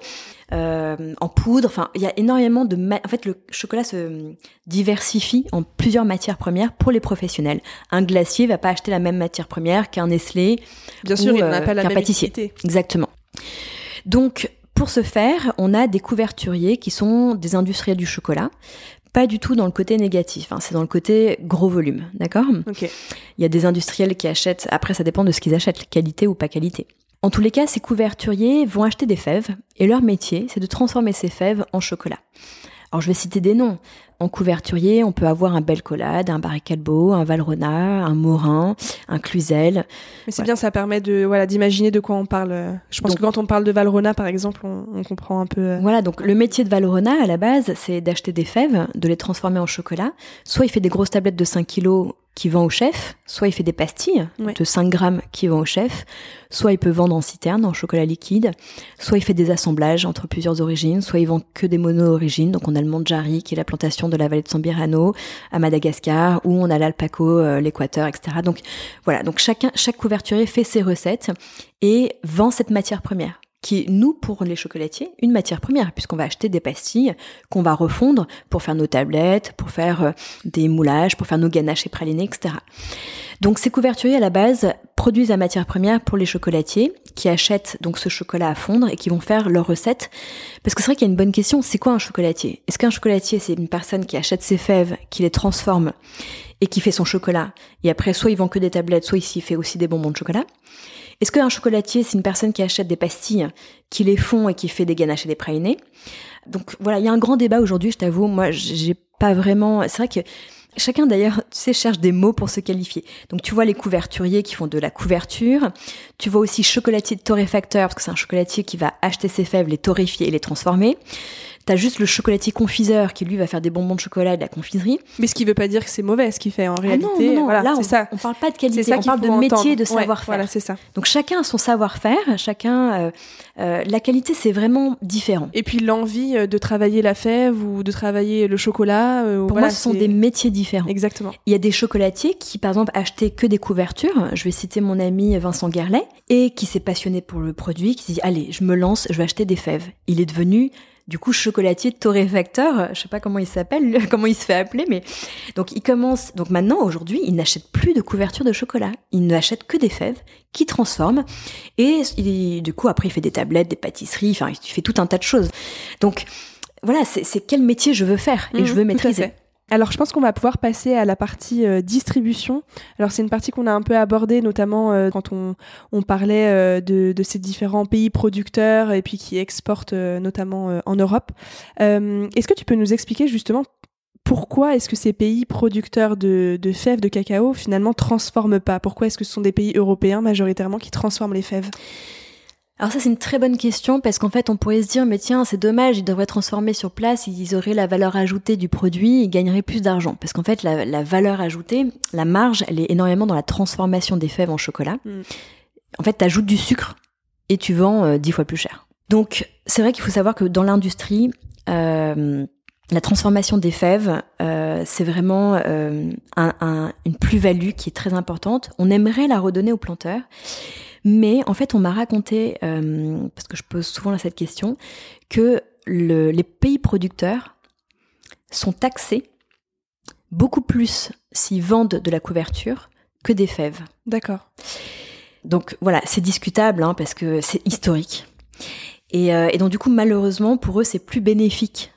en poudre. Enfin, il y a énormément de. ma- En fait, le chocolat se diversifie en plusieurs matières premières pour les professionnels. Un glacier va pas acheter la même matière première qu'un Nestlé. Bien sûr, Ou, il n'a euh, pas la qu'un même pâtissier. utilité. Exactement. Donc, pour ce faire, on a des couverturiers qui sont des industriels du chocolat. pas du tout dans le côté négatif, hein, c'est dans le côté gros volume, d'accord? Ok. Il y a des industriels qui achètent, après ça dépend de ce qu'ils achètent, qualité ou pas qualité. En tous les cas, ces couverturiers vont acheter des fèves et leur métier, c'est de transformer ces fèves en chocolat. Alors je vais citer des noms. En couverturier, on peut avoir un Belcolade, un Barry Callebaut, un Valrhona, un Morin, un Cluzel. Mais c'est bien, ça permet de voilà d'imaginer de quoi on parle. Je pense Donc- que quand on parle de Valrhona, par exemple, on, on comprend un peu. euh, Voilà, donc le métier de Valrhona, à la base, c'est d'acheter des fèves, de les transformer en chocolat. Soit il fait des grosses tablettes de 5 kilos qui vend au chef, soit il fait des pastilles Ouais. de 5 grammes qui vend au chef, soit il peut vendre en citerne, en chocolat liquide, soit il fait des assemblages entre plusieurs origines, soit il vend que des mono-origines, donc on a le Mandjari, qui est la plantation de la vallée de Sambirano, à Madagascar, ou on a l'Alpaco, euh, l'Équateur, etc. Donc voilà, donc chacun, chaque couverturier fait ses recettes et vend cette matière première qui est, nous, pour les chocolatiers, une matière première, puisqu'on va acheter des pastilles qu'on va refondre pour faire nos tablettes, pour faire euh, des moulages, pour faire nos ganaches et pralinés, etc. Donc ces couverturiers, à la base, produisent la matière première pour les chocolatiers, qui achètent donc ce chocolat à fondre et qui vont faire leurs recettes. Parce que c'est vrai qu'il y a une bonne question, c'est quoi un chocolatier? Est-ce qu'un chocolatier, c'est une personne qui achète ses fèves, qui les transforme et qui fait son chocolat, et après, soit il vend que des tablettes, soit il fait aussi des bonbons de chocolat est-ce qu'un chocolatier, c'est une personne qui achète des pastilles, qui les fond et qui fait des ganaches et des pralinés? Donc voilà, il y a un grand débat aujourd'hui, je t'avoue. Moi, j'ai pas vraiment. C'est vrai que chacun d'ailleurs, tu sais, cherche des mots pour se qualifier. Donc tu vois les couverturiers qui font de la couverture. Tu vois aussi chocolatier torréfacteur, parce que c'est un chocolatier qui va acheter ses fèves, les torréfier et les transformer. T'as juste le chocolatier confiseur qui lui va faire des bonbons de chocolat et de la confiserie. Mais ce qui veut pas dire que c'est mauvais ce qu'il fait en Ah réalité. non, non, non, voilà, là on, ça. on parle pas de C'est qualité, ça on parle de métier, de Ouais, savoir-faire. Voilà, c'est ça. Donc chacun a son savoir-faire, chacun. euh, euh, la qualité, c'est vraiment différent. Et puis l'envie euh, de travailler la fève ou de travailler le chocolat. euh, Pour voilà, moi, ce sont des métiers différents. Exactement. Il y a des chocolatiers qui, par exemple, achetaient que des couvertures. Je vais citer mon ami Vincent Gerlet, et qui s'est passionné pour le produit, qui dit allez, je me lance, je vais acheter des fèves. Il est devenu du coup chocolatier torréfacteur. Je sais pas comment il s'appelle, comment il se fait appeler, mais donc il commence. Donc maintenant, aujourd'hui, il n'achète plus de couverture de chocolat. Il n'achète que des fèves qui transforme. Et il- du coup, après, il fait des tablettes, des pâtisseries. Enfin, il fait tout un tas de choses. Donc voilà, c'est quel métier je veux faire et Mhm, je veux maîtriser. Alors, je pense qu'on va pouvoir passer à la partie euh, distribution. Alors, c'est une partie qu'on a un peu abordée, notamment euh, quand on, parlait euh, de, ces différents pays producteurs et puis qui exportent notamment en Europe. Est-ce que tu peux nous expliquer justement pourquoi est-ce que ces pays producteurs de, fèves de cacao finalement transforment pas? Pourquoi est-ce que ce sont des pays européens majoritairement qui transforment les fèves? Alors ça c'est une très bonne question parce qu'en fait on pourrait se dire mais tiens c'est dommage ils devraient transformer sur place ils auraient la valeur ajoutée du produit ils gagneraient plus d'argent parce qu'en fait la, la valeur ajoutée la marge elle est énormément dans la transformation des fèves en chocolat. Mm. En fait t'ajoutes du sucre et tu vends euh, dix fois plus cher. Donc c'est vrai qu'il faut savoir que dans l'industrie euh, la transformation des fèves, euh, c'est vraiment euh, un- un- une plus-value qui est très importante. On aimerait la redonner aux planteurs, mais en fait, on m'a raconté, euh, parce que je pose souvent cette question, que le- les pays producteurs sont taxés beaucoup plus s'ils vendent de la couverture que des fèves. D'accord. Donc voilà, c'est discutable hein, parce que c'est historique. Et, euh, et donc du coup, malheureusement, pour eux, c'est plus bénéfique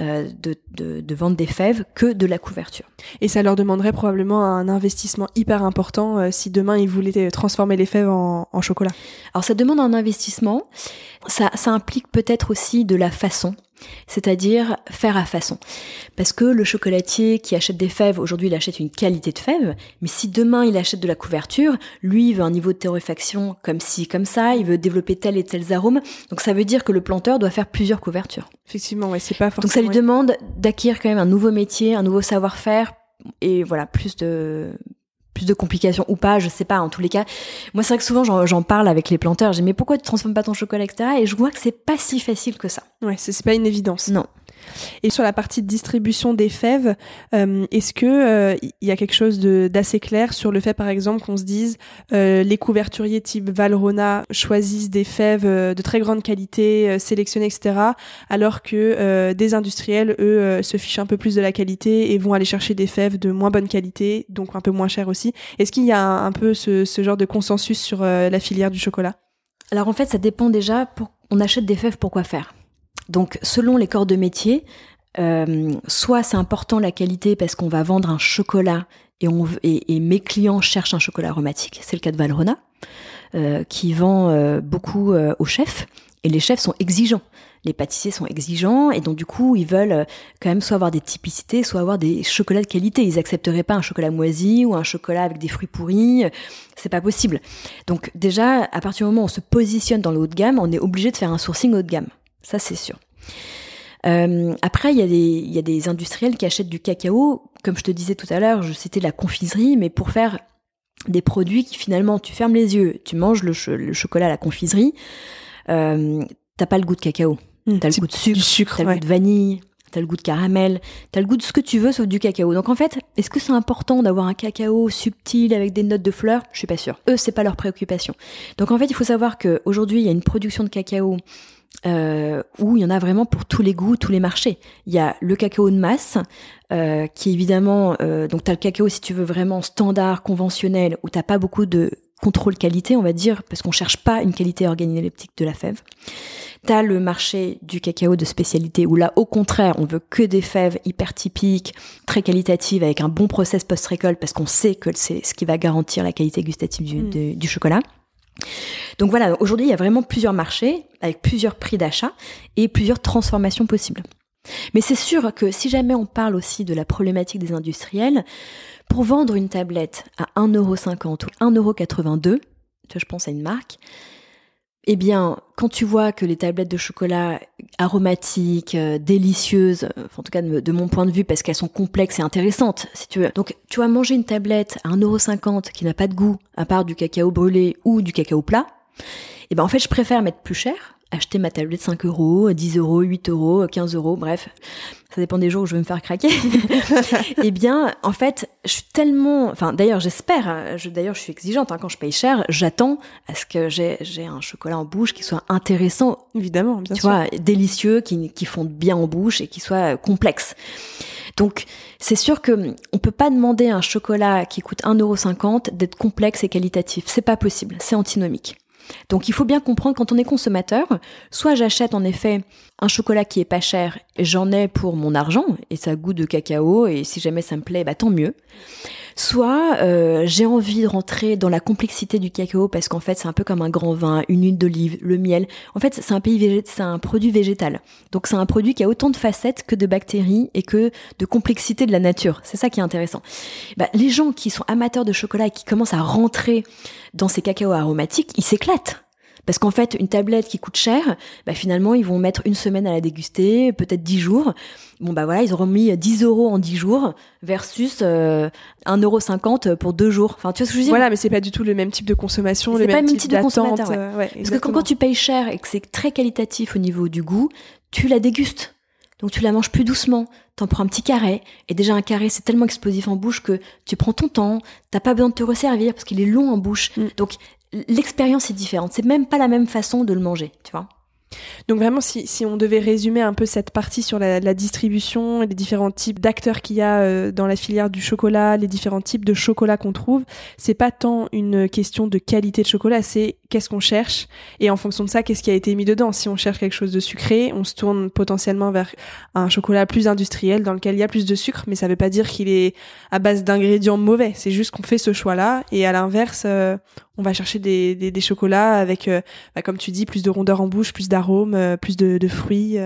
euh, de, de, de vendre des fèves que de la couverture. Et ça leur demanderait probablement un investissement hyper important euh, si demain ils voulaient euh, transformer les fèves en, en chocolat. Alors ça demande un investissement, ça, ça implique peut-être aussi de la façon, c'est-à-dire faire à façon. Parce que le chocolatier qui achète des fèves, aujourd'hui il achète une qualité de fèves, mais si demain il achète de la couverture, lui il veut un niveau de torréfaction comme ci, comme ça, il veut développer tel et tel arôme, donc ça veut dire que le planteur doit faire plusieurs couvertures. Effectivement, ouais, c'est pas forcément. Donc ça lui demande d'acquérir quand même un nouveau métier, un nouveau savoir-faire, et voilà, plus de plus de complications ou pas, je sais pas. En tous les cas, moi c'est vrai que souvent j'en parle avec les planteurs. J'ai mais pourquoi tu transformes pas ton chocolat, etc. Et je vois que c'est pas si facile que ça. Ouais, c'est pas une évidence. Non. Et sur la partie de distribution des fèves, euh, est-ce que euh, il y a quelque chose de- d'assez clair sur le fait, par exemple, qu'on se dise euh, les couverturiers type Valrhona choisissent des fèves euh, de très grande qualité, euh, sélectionnées, etc., alors que euh, des industriels, eux, euh, se fichent un peu plus de la qualité et vont aller chercher des fèves de moins bonne qualité, donc un peu moins chères aussi? Est-ce qu'il y a un, peu ce, genre de consensus sur euh, la filière du chocolat? Alors en fait, ça dépend déjà. On achète des fèves pour quoi faire? Donc selon les corps de métier, Euh, soit c'est important la qualité parce qu'on va vendre un chocolat et, mes clients cherchent un chocolat aromatique. C'est le cas de Valrhona, euh, qui vend euh, beaucoup aux chefs. Et les chefs sont exigeants. Les pâtissiers sont exigeants et donc du coup ils veulent euh, quand même soit avoir des typicités, soit avoir des chocolats de qualité. Ils accepteraient pas un chocolat moisi ou un chocolat avec des fruits pourris. C'est pas possible. Donc déjà à partir du moment où on se positionne dans le haut de gamme, on est obligé de faire un sourcing haut de gamme. Ça c'est sûr. Euh, après, il y, a des, y a des industriels qui achètent du cacao. Comme je te disais tout à l'heure, je citais la confiserie, mais pour faire des produits qui finalement, tu fermes les yeux, tu manges le, le chocolat à la confiserie, euh, t'as pas le goût de cacao. Mmh, t'as le goût de sucre, sucre t'as le goût de vanille, t'as le goût de caramel, t'as le goût de ce que tu veux sauf du cacao. Donc en fait, est-ce que c'est important d'avoir un cacao subtil avec des notes de fleurs? Je suis pas sûre. Eux, c'est pas leur préoccupation. Donc en fait, il faut savoir qu'aujourd'hui, il y a une production de cacao euh, où il y en a vraiment pour tous les goûts, tous les marchés. Il y a le cacao de masse, euh, qui évidemment, euh, donc tu as le cacao si tu veux vraiment standard, conventionnel, où t'as pas beaucoup de contrôle qualité, on va dire, parce qu'on cherche pas une qualité organoleptique de la fève. T'as le marché du cacao de spécialité où là, au contraire, on veut que des fèves hyper typiques, très qualitatives, avec un bon process post-récolte, parce qu'on sait que c'est ce qui va garantir la qualité gustative du, mm. du chocolat. Donc voilà, aujourd'hui, il y a vraiment plusieurs marchés avec plusieurs prix d'achat et plusieurs transformations possibles. Mais c'est sûr que si jamais on parle aussi de la problématique des industriels, pour vendre une tablette à 1,50€ ou 1,82€, je pense à une marque, eh bien, quand tu vois que les tablettes de chocolat aromatiques, euh, délicieuses, en tout cas de, mon point de vue, parce qu'elles sont complexes et intéressantes, si tu veux. Donc, tu vas manger une tablette à 1,50€ qui n'a pas de goût, à part du cacao brûlé ou du cacao plat, eh ben, en fait, je préfère mettre plus cher acheter ma tablette 5 euros, 10 euros, 8 euros, 15 euros, bref, ça dépend des jours où je vais me faire craquer. eh bien, en fait, je suis tellement, enfin, d'ailleurs, j'espère, hein, je, d'ailleurs, je suis exigeante, hein, quand je paye cher, j'attends à ce que j'ai, j'ai un chocolat en bouche qui soit intéressant. Évidemment, bien tu vois, délicieux, qui, qui fonde bien en bouche et qui soit complexe. Donc, c'est sûr que on peut pas demander un chocolat qui coûte 1,50€ d'être complexe et qualitatif. C'est pas possible. C'est antinomique. Donc il faut bien comprendre quand on est consommateur, soit j'achète en effet un chocolat qui est pas cher, j'en ai pour mon argent et ça goûte de cacao et si jamais ça me plaît, bah tant mieux. Soit euh, j'ai envie de rentrer dans la complexité du cacao parce qu'en fait c'est un peu comme un grand vin, une huile d'olive, le miel. En fait c'est un pays c'est un produit végétal. Donc c'est un produit qui a autant de facettes que de bactéries et que de complexité de la nature. C'est ça qui est intéressant. Bah, les gens qui sont amateurs de chocolat et qui commencent à rentrer dans ces cacaos aromatiques, ils s'éclatent. Parce qu'en fait, une tablette qui coûte cher, bah finalement, ils vont mettre une semaine à la déguster, peut-être dix jours. Bon, bah voilà, ils auront mis 10 euros en 10 jours versus euh, 1,50€ pour deux jours. Enfin, tu vois ce que je veux dire? Voilà, mais c'est pas du tout le même type de consommation, le même, type, de consommateur. Euh, Parce que quand, tu payes cher et que c'est très qualitatif au niveau du goût, tu la dégustes. Donc tu la manges plus doucement, t'en prends un petit carré, et déjà un carré c'est tellement explosif en bouche que tu prends ton temps, t'as pas besoin de te resservir parce qu'il est long en bouche. Mm. Donc l'expérience est différente. C'est même pas la même façon de le manger, tu vois. Donc vraiment, si, si, on devait résumer un peu cette partie sur la, la distribution et les différents types d'acteurs qu'il y a euh, dans la filière du chocolat, les différents types de chocolat qu'on trouve, c'est pas tant une question de qualité de chocolat, c'est qu'est-ce qu'on cherche et en fonction de ça, qu'est-ce qui a été mis dedans. Si on cherche quelque chose de sucré, on se tourne potentiellement vers un chocolat plus industriel dans lequel il y a plus de sucre, mais ça veut pas dire qu'il est à base d'ingrédients mauvais. C'est juste qu'on fait ce choix-là et à l'inverse, euh, on va chercher des, des, chocolats avec, euh, bah, comme tu dis, plus de rondeur en bouche, plus d'arômes, euh, plus de, de fruits.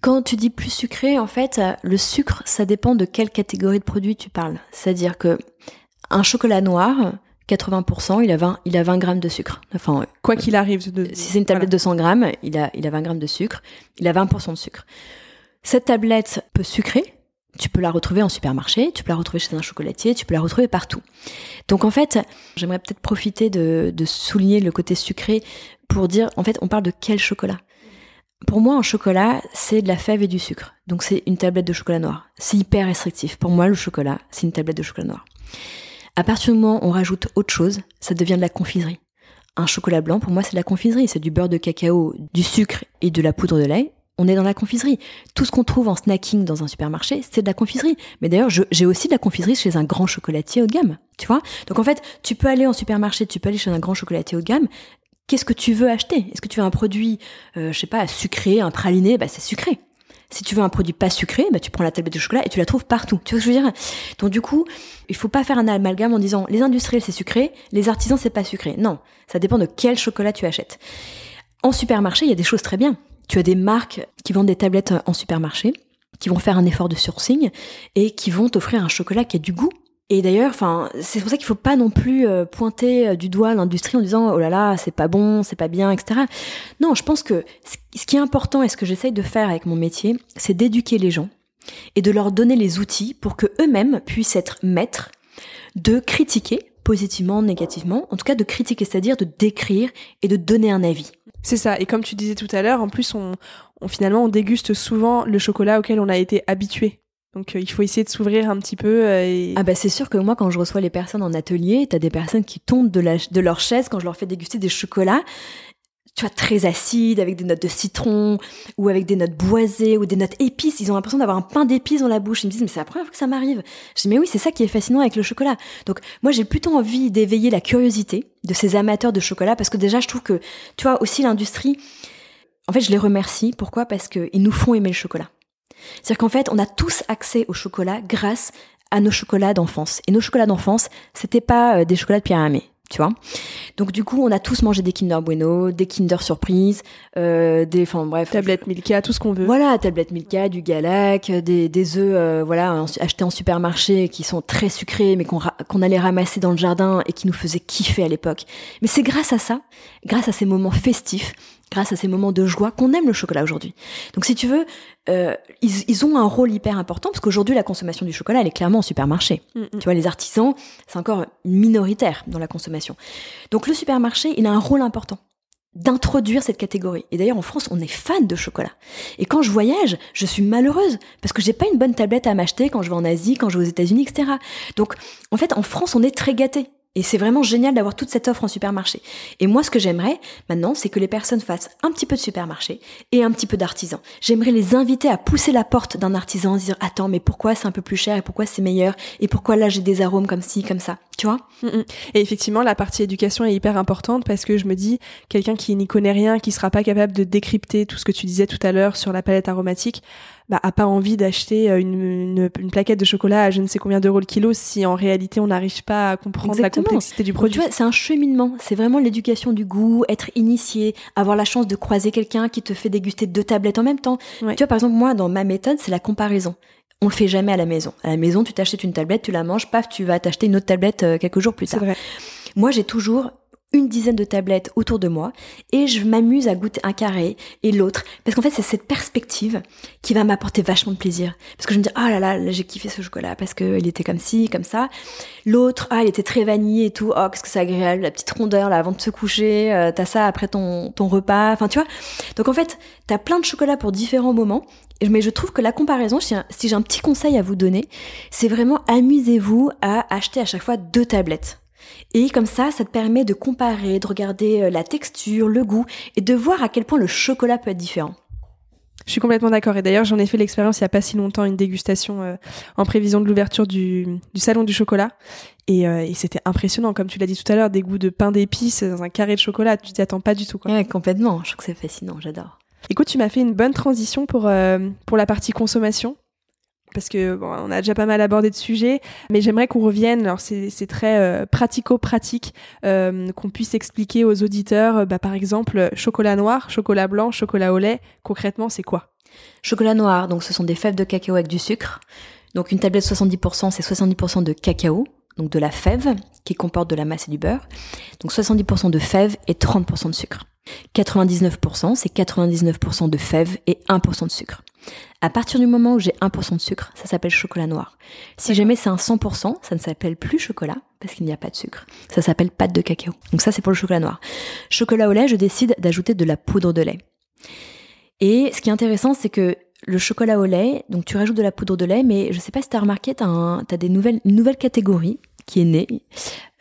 Quand tu dis plus sucré, en fait, le sucre, ça dépend de quelle catégorie de produit tu parles. C'est-à-dire que un chocolat noir, 80%, il a 20, il a 20 grammes de sucre. Enfin, quoi qu'il arrive. De, si c'est une tablette de 100 grammes, il a, il a 20 grammes de sucre. Il a 20% de sucre. Cette tablette peut sucrer, tu peux la retrouver en supermarché, tu peux la retrouver chez un chocolatier, tu peux la retrouver partout. Donc en fait, j'aimerais peut-être profiter de, de, souligner le côté sucré pour dire, en fait, on parle de quel chocolat? Pour moi, un chocolat, c'est de la fève et du sucre. Donc c'est une tablette de chocolat noir. C'est hyper restrictif. Pour moi, le chocolat, c'est une tablette de chocolat noir. À partir du moment où on rajoute autre chose, ça devient de la confiserie. Un chocolat blanc, pour moi, c'est de la confiserie. C'est du beurre de cacao, du sucre et de la poudre de lait on est dans la confiserie. Tout ce qu'on trouve en snacking dans un supermarché, c'est de la confiserie. Mais d'ailleurs, j'ai aussi de la confiserie chez un grand chocolatier haut de gamme, tu vois. Donc en fait, tu peux aller en supermarché, tu peux aller chez un grand chocolatier haut de gamme. Qu'est-ce que tu veux acheter? Est-ce que tu veux un produit, euh, je sais pas, sucré, un praliné? Bah c'est sucré. Si tu veux un produit pas sucré, bah, tu prends la tablette de chocolat et tu la trouves partout. Tu vois ce que je veux dire? Donc du coup, il faut pas faire un amalgame en disant les industriels c'est sucré, les artisans c'est pas sucré. Non, ça dépend de quel chocolat tu achètes. En supermarché, il y a des choses très bien. Tu as des marques qui vendent des tablettes en supermarché, qui vont faire un effort de sourcing et qui vont t'offrir un chocolat qui a du goût, et d'ailleurs, enfin, c'est pour ça qu'il faut pas non plus euh, pointer euh, du doigt l'industrie en disant oh là là, c'est pas bon, c'est pas bien, etc. Non, je pense que ce qui est important et ce que j'essaye de faire avec mon métier, c'est d'éduquer les gens et de leur donner les outils pour que eux-mêmes puissent être maîtres de critiquer positivement, négativement, en tout cas de critiquer, c'est-à-dire de décrire et de donner un avis. C'est ça. Et comme tu disais tout à l'heure, en plus, on, on finalement on déguste souvent le chocolat auquel on a été habitué. Donc euh, il faut essayer de s'ouvrir un petit peu. Euh, ah bah c'est sûr que moi quand je reçois les personnes en atelier, t'as des personnes qui tombent de, la, de leur chaise quand je leur fais déguster des chocolats, tu vois très acides avec des notes de citron ou avec des notes boisées ou des notes épices. Ils ont l'impression d'avoir un pain d'épices dans la bouche. Ils me disent mais c'est la première fois que ça m'arrive. Je dis mais oui c'est ça qui est fascinant avec le chocolat. Donc moi j'ai plutôt envie d'éveiller la curiosité de ces amateurs de chocolat parce que déjà je trouve que tu vois aussi l'industrie. En fait je les remercie. Pourquoi? Parce qu'ils nous font aimer le chocolat. C'est-à-dire qu'en fait, on a tous accès au chocolat grâce à nos chocolats d'enfance. Et nos chocolats d'enfance, c'était pas euh, des chocolats de Pierre Hermé, tu vois. Donc du coup, on a tous mangé des Kinder Bueno, des Kinder Surprise, euh, des, enfin bref, tablettes Milka, tout ce qu'on veut. Voilà, tablettes Milka, du Galac, des, des œufs, euh, voilà, achetés en supermarché qui sont très sucrés, mais qu'on qu'on allait ramasser dans le jardin et qui nous faisaient kiffer à l'époque. Mais c'est grâce à ça, grâce à ces moments festifs, grâce à ces moments de joie qu'on aime le chocolat aujourd'hui. Donc si tu veux, euh, ils, ils, ont un rôle hyper important parce qu'aujourd'hui la consommation du chocolat elle est clairement en supermarché. Mm, mm. Tu vois les artisans c'est encore minoritaire dans la consommation. Donc le supermarché il a un rôle important d'introduire cette catégorie. Et d'ailleurs en France on est fan de chocolat. Et quand je voyage je suis malheureuse parce que j'ai pas une bonne tablette à m'acheter quand je vais en Asie, quand je vais aux États-Unis, etc. Donc en fait en France on est très gâtés. Et c'est vraiment génial d'avoir toute cette offre en supermarché. Et moi, ce que j'aimerais maintenant, c'est que les personnes fassent un petit peu de supermarché et un petit peu d'artisan. J'aimerais les inviter à pousser la porte d'un artisan, dire attends, mais pourquoi c'est un peu plus cher et pourquoi c'est meilleur et pourquoi là j'ai des arômes comme ci, comme ça. Tu vois? Mm, mm. Et effectivement, la partie éducation est hyper importante parce que je me dis, quelqu'un qui n'y connaît rien, qui sera pas capable de décrypter tout ce que tu disais tout à l'heure sur la palette aromatique, bah, a pas envie d'acheter euh, une, une, plaquette de chocolat à je ne sais combien d'euros le kilo si en réalité on n'arrive pas à comprendre la complexité du produit. tu vois, c'est un cheminement. C'est vraiment l'éducation du goût, être initié, avoir la chance de croiser quelqu'un qui te fait déguster deux tablettes en même temps. Tu vois, par exemple, moi, dans ma méthode, c'est la comparaison. On le fait jamais à la maison. À la maison, tu t'achètes une tablette, tu la manges, paf, tu vas t'acheter une autre tablette euh, quelques jours plus tard. Vrai. Moi, j'ai toujours une dizaine de tablettes autour de moi et je m'amuse à goûter un carré et l'autre parce qu'en fait c'est cette perspective qui va m'apporter vachement de plaisir. Parce que je me dis ah là là, j'ai kiffé ce chocolat parce que il était comme ci comme ça. L'autre ah il était très vanillé et tout. Oh qu'est-ce que c'est agréable la petite rondeur là avant de se coucher euh, t'as ça après ton ton repas. Enfin tu vois. Donc en fait t'as plein de chocolat pour différents moments. Mais je trouve que la comparaison, si j'ai un petit conseil à vous donner, c'est vraiment amusez-vous à acheter à chaque fois deux tablettes. Et comme ça, ça te permet de comparer, de regarder euh, la texture, le goût et de voir à quel point le chocolat peut être différent. Je suis complètement d'accord. Et d'ailleurs, j'en ai fait l'expérience il y a pas si longtemps, une dégustation euh, en prévision de l'ouverture du, du, salon du chocolat. Et, euh, et c'était impressionnant, comme tu l'as dit tout à l'heure, des goûts de pain d'épices dans un carré de chocolat. Tu t'y attends pas du tout. Quoi. Ouais, complètement. Je trouve que c'est fascinant. J'adore. Écoute, tu m'as fait une bonne transition pour, pour la partie consommation parce que bon, on a déjà pas mal abordé de sujets, mais j'aimerais qu'on revienne. Alors c'est très euh, pratico-pratique, euh, qu'on puisse expliquer aux auditeurs, euh, bah, par exemple, chocolat noir, chocolat blanc, chocolat au lait. Concrètement, c'est quoi? Chocolat noir, donc ce sont des fèves de cacao avec du sucre. Donc une tablette 70%, c'est 70% de cacao, donc de la fève qui comporte de la masse et du beurre. Donc 70% de fèves et 30% de sucre. 99%, c'est 99% de fèves et 1% de sucre. À partir du moment où j'ai 1% de sucre, ça s'appelle chocolat noir. Si jamais c'est un 100%, ça ne s'appelle plus chocolat parce qu'il n'y a pas de sucre. Ça s'appelle pâte de cacao. Donc ça, c'est pour le chocolat noir. Chocolat au lait, je décide d'ajouter de la poudre de lait. Et ce qui est intéressant, c'est que le chocolat au lait, donc tu rajoutes de la poudre de lait, mais je sais pas si tu as remarqué, tu as, des nouvelles, une nouvelle catégorie qui est née.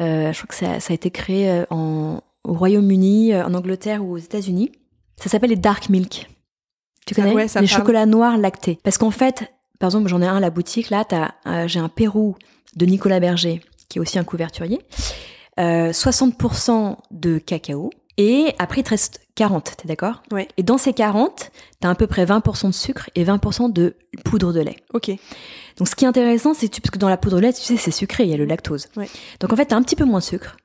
Euh, je crois que ça, ça a été créé euh, en, au Royaume-Uni, euh, en Angleterre ou aux États-Unis. Ça s'appelle les dark milk. Tu connais Les chocolats noirs lactés. Parce qu'en fait, par exemple, j'en ai un à la boutique. Là, euh, j'ai un Pérou de Nicolas Berger, qui est aussi un couverturier. Euh, 60% de cacao Et après, il te reste 40, t'es d'accord Ouais. Et dans ces 40, t'as à peu près 20% de sucre et 20% de poudre de lait. Ok. Donc ce qui est intéressant, c'est parce que dans la poudre de lait, tu sais, c'est sucré, il y a le lactose. Ouais. Donc en fait, t'as un petit peu moins de sucre.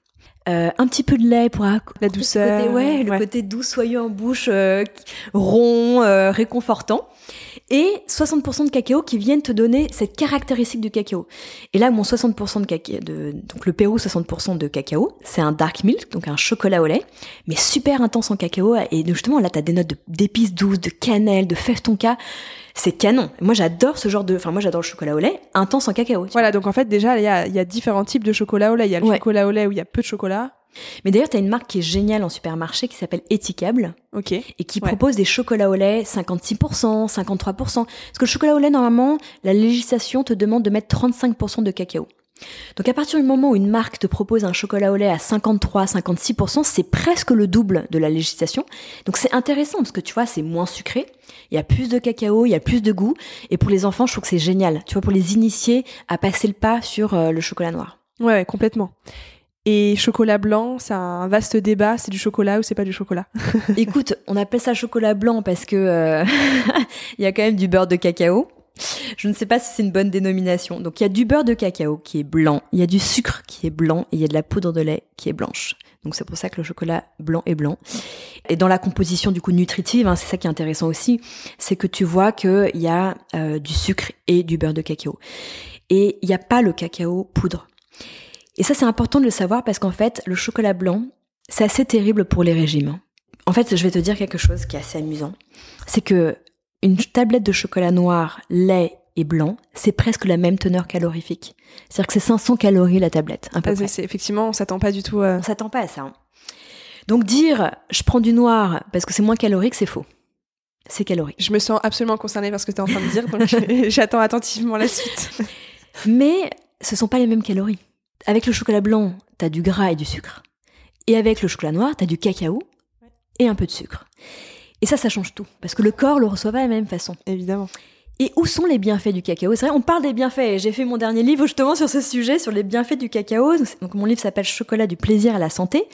Euh, un petit peu de lait pour La douceur, côté, ouais, le côté doux, soyeux en bouche, euh, rond, euh, réconfortant, et 60% de cacao qui viennent te donner cette caractéristique du cacao. Et là, mon 60% de cacao, de, donc le Pérou 60% de cacao, c'est un dark milk, donc un chocolat au lait, mais super intense en cacao. Et justement, là, t'as des notes de- d'épices douces, de cannelle, de fève tonka. C'est canon. Moi, j'adore ce genre de, enfin, moi, j'adore le chocolat au lait intense en cacao. tu Voilà, donc en fait, déjà, il y a, y a différents types de chocolat au lait. Il y a le Ouais. chocolat au lait où il y a peu de chocolat. Mais d'ailleurs, t'as une marque qui est géniale en supermarché qui s'appelle Etikable Ok. et qui Ouais. propose des chocolats au lait 56%, 53%. Parce que le chocolat au lait, normalement, la législation te demande de mettre 35% de cacao. Donc à partir du moment où une marque te propose un chocolat au lait à 53, 56%, c'est presque le double de la législation. Donc c'est intéressant parce que tu vois, c'est moins sucré, il y a plus de cacao, il y a plus de goût. Et pour les enfants, je trouve que c'est génial. Tu vois, pour les initier à passer le pas sur euh, le chocolat noir. Ouais, ouais, complètement. Et chocolat blanc, c'est un vaste débat. C'est du chocolat ou c'est pas du chocolat? Écoute, on appelle ça chocolat blanc parce que euh, il y a quand même du beurre de cacao. Je ne sais pas si c'est une bonne dénomination. Donc il y a du beurre de cacao qui est blanc, il y a du sucre qui est blanc et il y a de la poudre de lait qui est blanche. Donc c'est pour ça que le chocolat blanc est blanc. Et dans la composition du coup nutritive, hein, c'est ça qui est intéressant aussi, c'est que tu vois qu'il y a euh, du sucre et du beurre de cacao. Et il n'y a pas le cacao poudre. Et ça c'est important de le savoir parce qu'en fait le chocolat blanc, c'est assez terrible pour les régimes. En fait, je vais te dire quelque chose qui est assez amusant. C'est que une tablette de chocolat noir, lait et blanc, c'est presque la même teneur calorifique. C'est-à-dire que c'est 500 calories la tablette, à peu Ah, près. Effectivement, on s'attend pas du tout. euh, On s'attend pas à ça. hein. Donc dire je prends du noir parce que c'est moins calorique, c'est faux. C'est calorique. Je me sens absolument concernée par ce que tu es en train de dire, donc j'attends attentivement la suite. Mais ce sont pas les mêmes calories. Avec le chocolat blanc, t'as du gras et du sucre. Et avec le chocolat noir, t'as du cacao et un peu de sucre. Et ça, ça change tout. Parce que le corps le reçoit pas de la même façon. Évidemment. Et où sont les bienfaits du cacao? C'est vrai, on parle des bienfaits. J'ai fait mon dernier livre justement sur ce sujet, sur les bienfaits du cacao. Donc, mon livre s'appelle Chocolat du plaisir à la santé.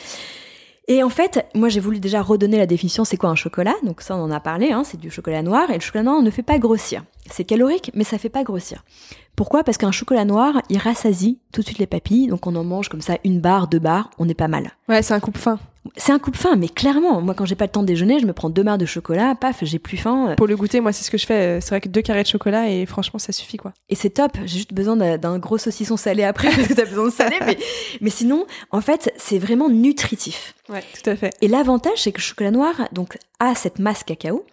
Et en fait, moi j'ai voulu déjà redonner la définition, c'est quoi un chocolat? Donc ça on en a parlé, hein, c'est du chocolat noir. Et le chocolat noir on ne fait pas grossir. C'est calorique, mais ça fait pas grossir. Pourquoi? Parce qu'un chocolat noir, il rassasie tout de suite les papilles. Donc on en mange comme ça une barre, deux barres, on n'est pas mal. Ouais, c'est un coupe fin. C'est un coup de faim, mais clairement, moi quand j'ai pas le temps de déjeuner, je me prends deux barres de chocolat, paf, j'ai plus faim. Pour le goûter, moi, c'est ce que je fais. euh, C'est vrai que deux carrés de chocolat et franchement, ça suffit quoi. Et c'est top, j'ai juste besoin d'un- d'un gros saucisson salé après parce que t'as besoin de salé, mais, mais sinon, en fait, c'est vraiment nutritif. Ouais, tout à fait. Et l'avantage, c'est que le chocolat noir donc, a cette masse cacao,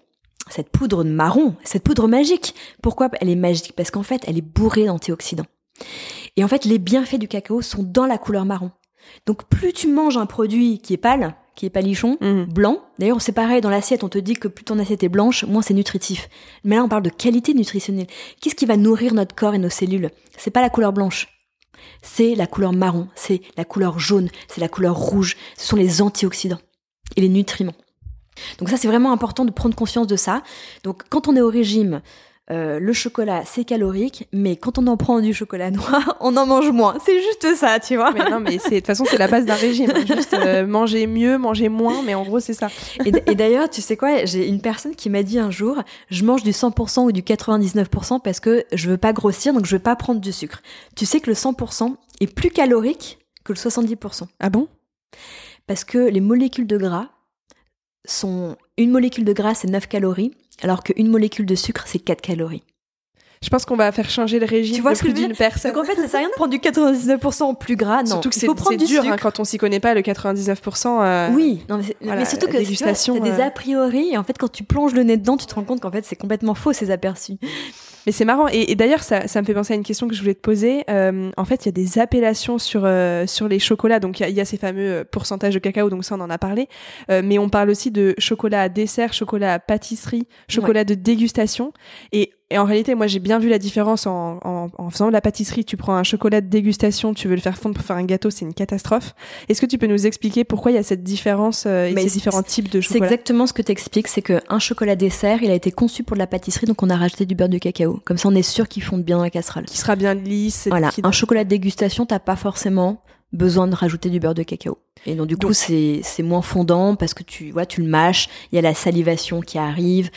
cette poudre marron, cette poudre magique. Pourquoi elle est magique? Parce qu'en fait, elle est bourrée d'antioxydants. Et en fait, les bienfaits du cacao sont dans la couleur marron. Donc plus tu manges un produit qui est pâle, qui est palichon, Mhm. blanc. D'ailleurs, c'est pareil, dans l'assiette, on te dit que plus ton assiette est blanche, moins c'est nutritif. Mais là, on parle de qualité nutritionnelle. Qu'est-ce qui va nourrir notre corps et nos cellules? C'est pas la couleur blanche. C'est la couleur marron, c'est la couleur jaune, c'est la couleur rouge. Ce sont les antioxydants et les nutriments. Donc ça, c'est vraiment important de prendre conscience de ça. Donc quand on est au régime, euh, le chocolat, c'est calorique, mais quand on en prend du chocolat noir, on en mange moins. C'est juste ça, tu vois. Mais non, mais c'est de toute façon, c'est la base d'un régime. Juste euh, manger mieux, manger moins, mais en gros, c'est ça. Et, et d'ailleurs, tu sais quoi, j'ai une personne qui m'a dit un jour, je mange du 100% ou du 99% parce que je veux pas grossir, donc je veux pas prendre du sucre. Tu sais que le 100% est plus calorique que le 70%. Ah bon? Parce que les molécules de gras sont, une molécule de gras c'est 9 calories, alors qu'une molécule de sucre c'est 4 calories. Je pense qu'on va faire changer le régime Tu vois de ce que plus d'une personne. Donc en fait, ça sert à rien de prendre du 99% en plus gras, non. Surtout que c'est dur hein, quand on s'y connaît pas, le 99%. euh, Oui, non, mais, c'est- Voilà, mais surtout que tu as des euh. a priori, et en fait, quand tu plonges le nez dedans, tu te rends compte qu'en fait, c'est complètement faux ces aperçus. Mais c'est marrant. Et, et d'ailleurs, ça, ça me fait penser à une question que je voulais te poser. Euh, en fait, il y a des appellations sur, euh, sur les chocolats. Donc, il y a- il y, a ces fameux euh, pourcentages de cacao. Donc, ça, on en a parlé. Euh, mais on parle aussi de chocolat à dessert, chocolat à pâtisserie, chocolat de dégustation. Et, et en réalité, moi, j'ai bien vu la différence en, en, en faisant de la pâtisserie. Tu prends un chocolat de dégustation, tu veux le faire fondre pour faire un gâteau, c'est une catastrophe. Est-ce que tu peux nous expliquer pourquoi il y a cette différence euh, et Mais ces c'est- différents types de C'est chocolat exactement ce que t'expliques, c'est qu'un chocolat dessert, il a été conçu pour de la pâtisserie, donc on a rajouté du beurre de cacao. Comme ça, on est sûr qu'il fonde bien dans la casserole. qui sera bien lisse, Voilà, un chocolat de dégustation, t'as pas forcément besoin de rajouter du beurre de cacao. Et donc du coup, c'est moins fondant parce que tu vois, tu le mâches, il y a la salivation qui arrive.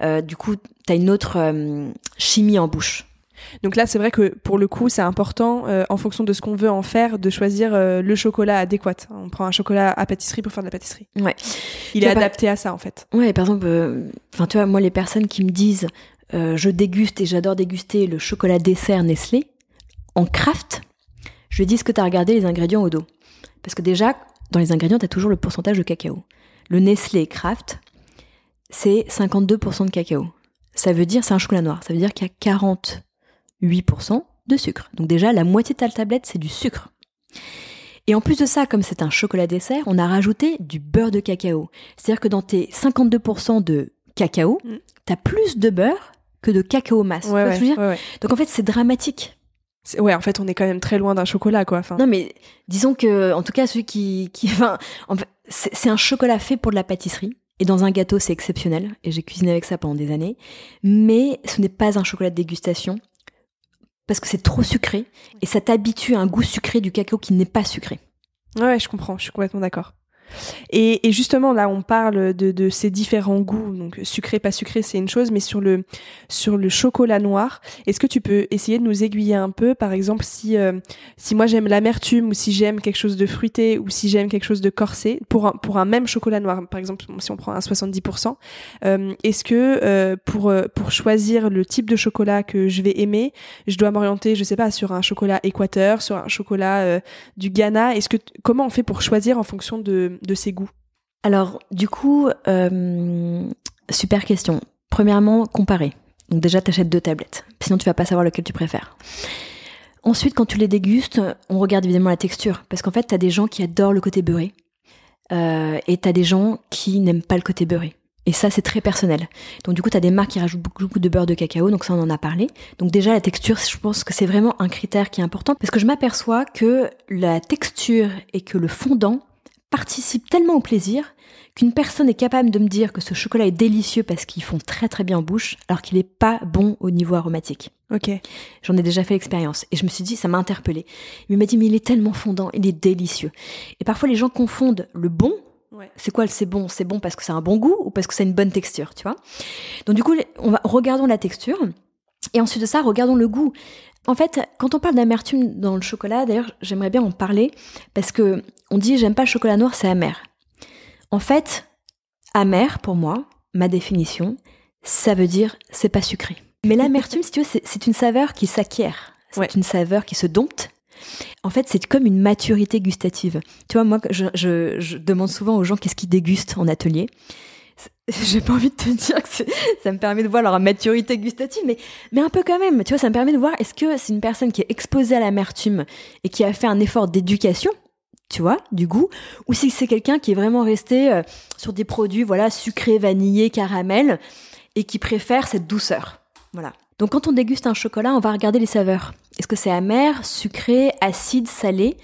Euh, du coup, tu as une autre euh, chimie en bouche. Donc là, c'est vrai que pour le coup, c'est important, euh, en fonction de ce qu'on veut en faire, de choisir euh, le chocolat adéquat. On prend un chocolat à pâtisserie pour faire de la pâtisserie. Ouais. Il est adapté à ça, en fait. Ouais, par exemple, euh, enfin, tu vois, moi, les personnes qui me disent, je déguste et j'adore déguster le chocolat dessert Nestlé en craft, je lui dis, est-ce que tu as regardé les ingrédients au dos? Parce que déjà, dans les ingrédients, tu as toujours le pourcentage de cacao. Le Nestlé Craft, c'est 52% de cacao. Ça veut dire, c'est un chocolat noir, ça veut dire qu'il y a 40 8% de sucre. Donc déjà, la moitié de ta tablette, c'est du sucre. Et en plus de ça, comme c'est un chocolat dessert, on a rajouté du beurre de cacao. C'est-à-dire que dans tes 52% de cacao, mm. tu as plus de beurre que de cacao masse. Donc en fait, c'est dramatique. Ouais, en fait, on est quand même très loin d'un chocolat, quoi. Non, mais disons que, en tout cas, celui qui, qui, enfin, c'est un chocolat fait pour de la pâtisserie. Et dans un gâteau, c'est exceptionnel. Et j'ai cuisiné avec ça pendant des années. Mais ce n'est pas un chocolat de dégustation parce que c'est trop sucré et ça t'habitue à un goût sucré du cacao qui n'est pas sucré. Ouais, je comprends, je suis complètement d'accord. Et, et, justement, là, on parle de, de, ces différents goûts. Donc, sucré, pas sucré, c'est une chose, mais sur le, sur le chocolat noir, est-ce que tu peux essayer de nous aiguiller un peu? Par exemple, si, euh, si moi j'aime l'amertume, ou si j'aime quelque chose de fruité, ou si j'aime quelque chose de corsé, pour un, pour un même chocolat noir, par exemple, si on prend un 70%, euh, est-ce que euh, pour, euh, pour choisir le type de chocolat que je vais aimer, je dois m'orienter, je sais pas, sur un chocolat équateur, sur un chocolat euh, du Ghana? Est-ce que comment on fait pour choisir en fonction de de, ses goûts Alors, du coup, euh, super question. Premièrement, comparer. Donc déjà, tu achètes deux tablettes. Sinon, tu vas pas savoir lequel tu préfères. Ensuite, quand tu les dégustes, on regarde évidemment la texture. Parce qu'en fait, tu as des gens qui adorent le côté beurré. Euh, et tu as des gens qui n'aiment pas le côté beurré. Et ça, c'est très personnel. Donc du coup, tu as des marques qui rajoutent beaucoup, de beurre de cacao, donc ça, on en a parlé. Donc déjà, la texture, je pense que c'est vraiment un critère qui est important, parce que je m'aperçois que la texture et que le fondant participe tellement au plaisir qu'une personne est capable de me dire que ce chocolat est délicieux parce qu'ils font très très bien en bouche, alors qu'il n'est pas bon au niveau aromatique. Ok. J'en ai déjà fait l'expérience et je me suis dit, ça m'a interpellé. Il m'a dit, mais il est tellement fondant, il est délicieux. Et parfois les gens confondent le bon. C'est quoi le c'est bon? C'est bon parce que c'est un bon goût ou parce que c'est une bonne texture, tu vois? Donc du coup, on va regardons la texture. Et ensuite de ça, regardons le goût. En fait, quand on parle d'amertume dans le chocolat, d'ailleurs, j'aimerais bien en parler parce que on dit j'aime pas le chocolat noir, c'est amer. En fait, amer pour moi, ma définition, ça veut dire c'est pas sucré. Mais l'amertume, si tu veux, c'est une saveur qui s'acquiert. C'est une saveur qui se dompte. En fait, c'est comme une maturité gustative. Tu vois, moi, je, je demande souvent aux gens qu'est-ce qu'ils dégustent en atelier. j'ai pas envie de te dire que ça me permet de voir leur maturité gustative, mais, un peu quand même. Tu vois, ça me permet de voir est-ce que c'est une personne qui est exposée à l'amertume et qui a fait un effort d'éducation, tu vois, du goût, ou si c'est quelqu'un qui est vraiment resté euh, sur des produits, voilà, sucrés, vanillés, caramel, et qui préfère cette douceur. Voilà. Donc quand on déguste un chocolat, on va regarder les saveurs. Est-ce que c'est amer, sucré, acide, salé?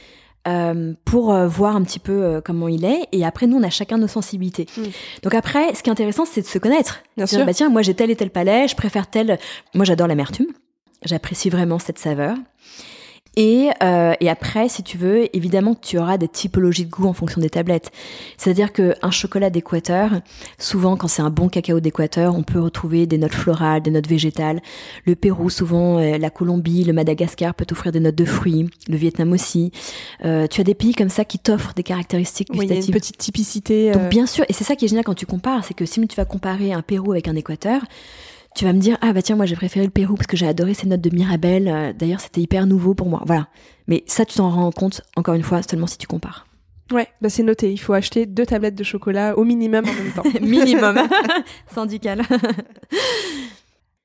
Euh, pour euh, voir un petit peu euh, comment il est. Et après, nous, on a chacun nos sensibilités. Mm. Donc après, ce qui est intéressant, c'est de se connaître. Bien sûr. Bah tiens, moi j'ai tel et tel palais, je préfère tel. Moi, j'adore l'amertume. J'apprécie vraiment cette saveur. Et, euh, et après, si tu veux, évidemment tu auras des typologies de goût en fonction des tablettes. C'est-à-dire qu'un chocolat d'équateur, souvent quand c'est un bon cacao d'équateur, on peut retrouver des notes florales, des notes végétales. Le Pérou, souvent, euh, la Colombie, le Madagascar peut offrir des notes de fruits. Le Vietnam aussi. Euh, tu as des pays comme ça qui t'offrent des caractéristiques gustatives. Oui, il y a une petite typicité. Donc bien sûr, et c'est ça qui est génial quand tu compares, c'est que si tu vas comparer un Pérou avec un équateur, tu vas me dire ah bah tiens moi j'ai préféré le Pérou parce que j'ai adoré ces notes de Mirabelle. Euh, d'ailleurs c'était hyper nouveau pour moi. Voilà. Mais ça tu t'en rends compte encore une fois seulement si tu compares. Ouais, bah c'est noté. Il faut acheter deux tablettes de chocolat au minimum en même temps. minimum. Syndical.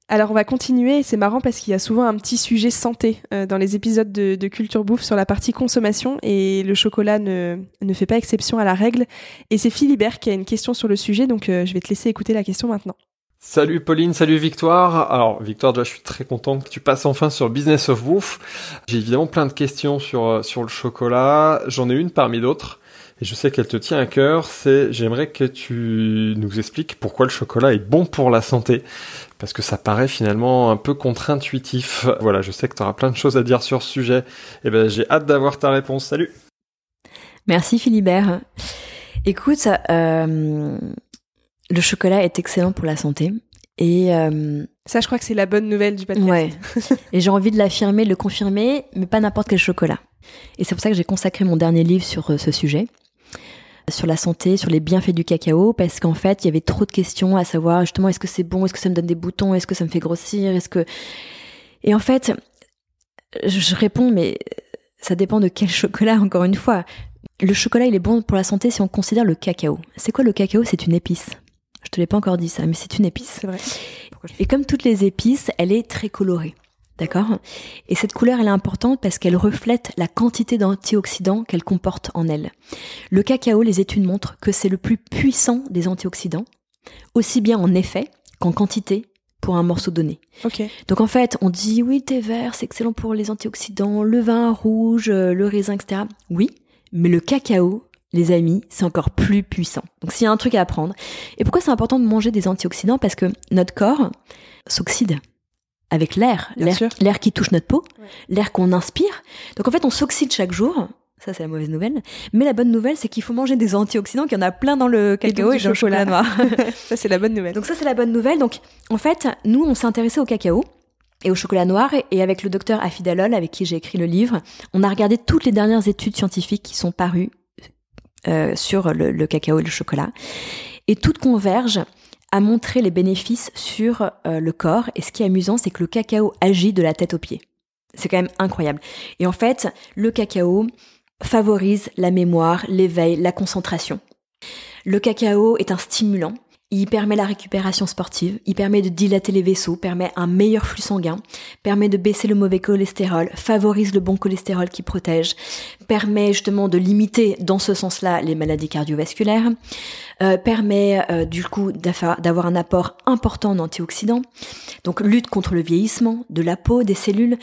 Alors on va continuer, c'est marrant parce qu'il y a souvent un petit sujet santé euh, dans les épisodes de, de, Culture Bouffe sur la partie consommation et le chocolat ne, ne fait pas exception à la règle. Et c'est Philibert qui a une question sur le sujet, donc euh, je vais te laisser écouter la question maintenant. Salut Pauline, salut Victoire. Alors Victoire, déjà je suis très content que tu passes enfin sur Business of Woof. J'ai évidemment plein de questions sur euh, sur le chocolat. J'en ai une parmi d'autres et je sais qu'elle te tient à cœur. C'est j'aimerais que tu nous expliques pourquoi le chocolat est bon pour la santé parce que ça paraît finalement un peu contre-intuitif. Voilà, je sais que tu auras plein de choses à dire sur ce sujet. Et eh ben j'ai hâte d'avoir ta réponse. Salut. Merci Philibert. Écoute, euh, le chocolat est excellent pour la santé. Et euh, ça, je crois que c'est la bonne nouvelle du podcast. Ouais. et j'ai envie de l'affirmer, de le confirmer, mais pas n'importe quel chocolat. Et c'est pour ça que j'ai consacré mon dernier livre sur euh, ce sujet, sur la santé, sur les bienfaits du cacao, parce qu'en fait, il y avait trop de questions à savoir justement est-ce que c'est bon, est-ce que ça me donne des boutons, est-ce que ça me fait grossir, est-ce que et en fait, je réponds mais ça dépend de quel chocolat. Encore une fois, le chocolat il est bon pour la santé si on considère le cacao. C'est quoi le cacao? C'est une épice. Je te l'ai pas encore dit ça, mais c'est une épice. C'est vrai. Et comme toutes les épices, elle est très colorée. D'accord? Et cette couleur, elle est importante parce qu'elle reflète la quantité d'antioxydants qu'elle comporte en elle. Le cacao, les études montrent que c'est le plus puissant des antioxydants, aussi bien en effet qu'en quantité pour un morceau donné. Ok. Donc en fait, on dit oui, le thé vert, c'est excellent pour les antioxydants, le vin rouge, le raisin, etc. Oui, mais le cacao, les amis, c'est encore plus puissant. Donc s'il y a un truc à apprendre. Et pourquoi c'est important de manger des antioxydants? Parce que notre corps s'oxyde avec l'air, l'air qui touche notre peau, l'air qu'on inspire. Donc en fait, on s'oxyde chaque jour. Ça, c'est la mauvaise nouvelle. Mais la bonne nouvelle, c'est qu'il faut manger des antioxydants, qu'il y en a plein dans le cacao et, dans le chocolat noir. ça, c'est la bonne nouvelle. Donc ça, c'est la bonne nouvelle. Donc, en fait, nous, on s'est intéressé au cacao et au chocolat noir. Et avec le docteur Afidalol, avec qui j'ai écrit le livre, on a regardé toutes les dernières études scientifiques qui sont parues euh, sur le, cacao et le chocolat. Et toutes convergent à montrer les bénéfices sur euh, le corps. Et ce qui est amusant, c'est que le cacao agit de la tête aux pieds. C'est quand même incroyable. Et en fait, le cacao favorise la mémoire, l'éveil, la concentration. Le cacao est un stimulant il permet la récupération sportive, il permet de dilater les vaisseaux, permet un meilleur flux sanguin, permet de baisser le mauvais cholestérol, favorise le bon cholestérol qui protège, permet justement de limiter dans ce sens-là les maladies cardiovasculaires, euh, permet euh, du coup d'avoir un apport important en antioxydants, donc lutte contre le vieillissement de la peau, des cellules.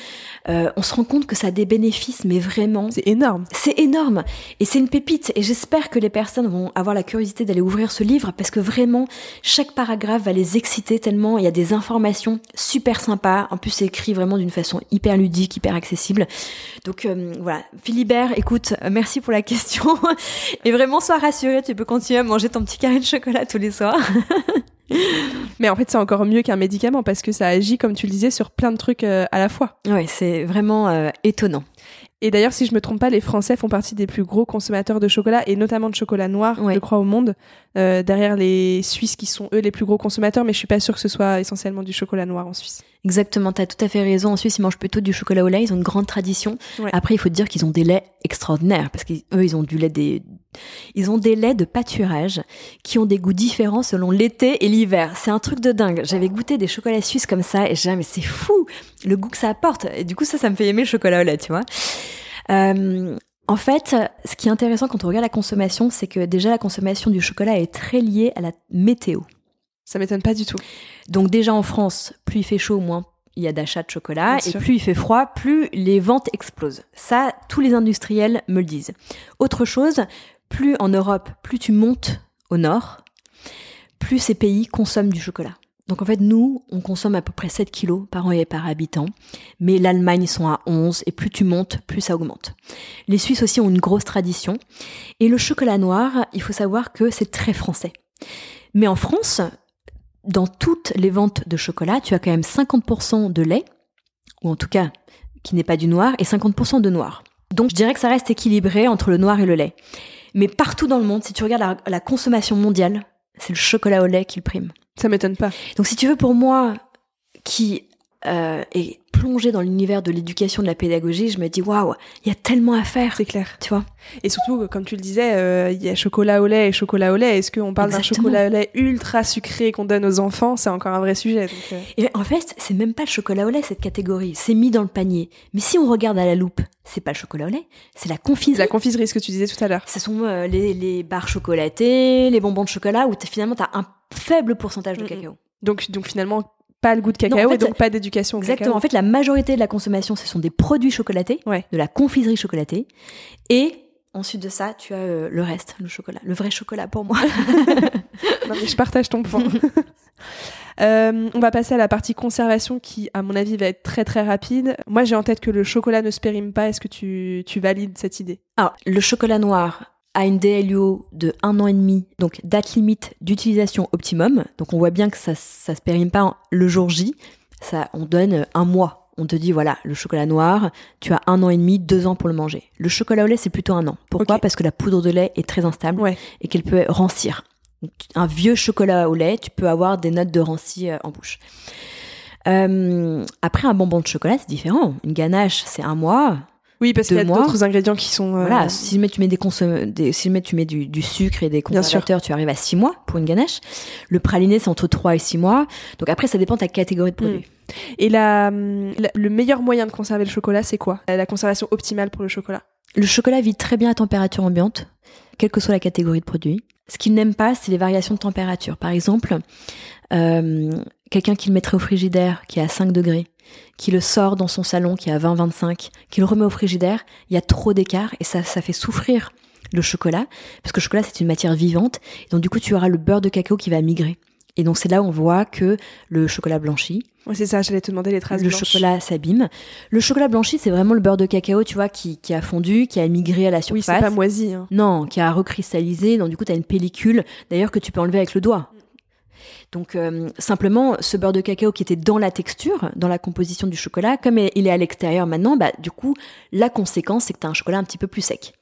Euh, on se rend compte que ça a des bénéfices, mais vraiment... C'est énorme. C'est énorme. Et c'est une pépite. Et j'espère que les personnes vont avoir la curiosité d'aller ouvrir ce livre parce que vraiment, chaque paragraphe va les exciter tellement il y a des informations super sympas. En plus, c'est écrit vraiment d'une façon hyper ludique, hyper accessible. Donc voilà, Philibert, écoute, merci pour la question. Et vraiment, sois rassuré, tu peux continuer à manger ton petit carré de chocolat tous les soirs. Mais en fait, c'est encore mieux qu'un médicament parce que ça agit, comme tu le disais, sur plein de trucs euh, à la fois. Ouais, c'est vraiment euh, étonnant. Et d'ailleurs, si je me trompe pas, les Français font partie des plus gros consommateurs de chocolat et notamment de chocolat noir, je crois, au monde. Euh, derrière les Suisses qui sont eux les plus gros consommateurs, mais je suis pas sûre que ce soit essentiellement du chocolat noir en Suisse. Exactement, tu as tout à fait raison. En Suisse, ils mangent plutôt du chocolat au lait. Ils ont une grande tradition. Après, il faut dire qu'ils ont des laits extraordinaires parce qu'eux, ils ont du lait des, ils ont des laits de pâturage qui ont des goûts différents selon l'été et l'hiver. C'est un truc de dingue. J'avais goûté des chocolats suisses comme ça et j'ai mais c'est fou le goût que ça apporte. Et du coup, ça, ça me fait aimer le chocolat au lait, tu vois. Euh, en fait, ce qui est intéressant quand on regarde la consommation, c'est que déjà la consommation du chocolat est très liée à la météo. Ça m'étonne pas du tout. Donc déjà en France, plus il fait chaud, moins il y a d'achat de chocolat, et plus il fait froid, plus les ventes explosent. Ça, tous les industriels me le disent. Autre chose, plus en Europe, plus tu montes au nord, plus ces pays consomment du chocolat. Donc en fait, nous, on consomme à peu près 7 kilos par an et par habitant, mais l'Allemagne, ils sont à 11, et plus tu montes, plus ça augmente. Les Suisses aussi ont une grosse tradition, et le chocolat noir, il faut savoir que c'est très français. Mais en France, dans toutes les ventes de chocolat, tu as quand même 50% de lait, ou en tout cas qui n'est pas du noir, et 50% de noir. Donc je dirais que ça reste équilibré entre le noir et le lait. Mais partout dans le monde, si tu regardes la, consommation mondiale, c'est le chocolat au lait qui prime. Ça m'étonne pas. Donc si tu veux, pour moi, qui euh, est plongée dans l'univers de l'éducation, de la pédagogie, je me dis waouh, il y a tellement à faire. C'est clair. Tu vois? Et surtout, comme tu le disais, euh, il y a chocolat au lait et chocolat au lait. Est-ce qu'on parle d'un chocolat au lait ultra sucré qu'on donne aux enfants? C'est encore un vrai sujet. Euh. Et en fait, c'est même pas le chocolat au lait cette catégorie. C'est mis dans le panier. Mais si on regarde à la loupe, c'est pas le chocolat au lait, c'est la confiserie. La confiserie, ce que tu disais tout à l'heure. Ce sont les, les, barres chocolatées, les bonbons de chocolat où finalement t'as un faible pourcentage de cacao. Donc, donc finalement, pas le goût de cacao et donc pas d'éducation. Exactement. En fait, la majorité de la consommation, ce sont des produits chocolatés, de la confiserie chocolatée. Et ensuite de ça, tu as euh, le reste, le chocolat, le vrai chocolat pour moi. non, mais je partage ton point. Euh, on va passer à la partie conservation qui, à mon avis, va être très très rapide. Moi, j'ai en tête que le chocolat ne se périme pas. Est-ce que tu, tu valides cette idée? Alors, le chocolat noir a une DLUO de un an et demi, donc date limite d'utilisation optimum. Donc on voit bien que ça, ça se périme pas le jour J. Ça, on donne un mois on te dit voilà, le chocolat noir, tu as un an et demi, deux ans pour le manger. Le chocolat au lait, c'est plutôt un an. Pourquoi? Parce que la poudre de lait est très instable et qu'elle peut rancir. Un vieux chocolat au lait, tu peux avoir des notes de ranci euh, en bouche. Euh, après, un bonbon de chocolat, c'est différent. Une ganache, c'est un mois. Oui, parce qu'il y a d'autres ingrédients qui sont. Euh, voilà, si tu mets des, des si tu mets du, sucre et des conservateurs, tu arrives à 6 mois pour une ganache. Le praliné, c'est entre 3 et 6 mois. Donc après, ça dépend de ta catégorie de produits. Hmm. Et la, le meilleur moyen de conserver le chocolat, c'est quoi? La conservation optimale pour le chocolat? Le chocolat vit très bien à température ambiante, quelle que soit la catégorie de produit. Ce qu'il n'aime pas, c'est les variations de température. Par exemple, euh, quelqu'un qui le mettrait au frigidaire, qui est à 5 degrés, qui le sort dans son salon, qui est à 20-25, qui le remet au frigidaire, il y a trop d'écart et ça, ça fait souffrir le chocolat, parce que le chocolat c'est une matière vivante, et donc du coup tu auras le beurre de cacao qui va migrer. Et donc c'est là où on voit que le chocolat blanchi. Ouais, c'est ça, j'allais te demander les traces Le chocolat s'abîme. Le chocolat blanchi, c'est vraiment le beurre de cacao, tu vois, qui, qui a fondu, qui a migré à la surface. Oui, c'est pas moisi. Hein. Non, qui a recristallisé. Donc du coup, tu as une pellicule, d'ailleurs, que tu peux enlever avec le doigt. Donc euh, simplement, ce beurre de cacao qui était dans la texture, dans la composition du chocolat, comme il est à l'extérieur maintenant, bah du coup, la conséquence, c'est que tu as un chocolat un petit peu plus sec.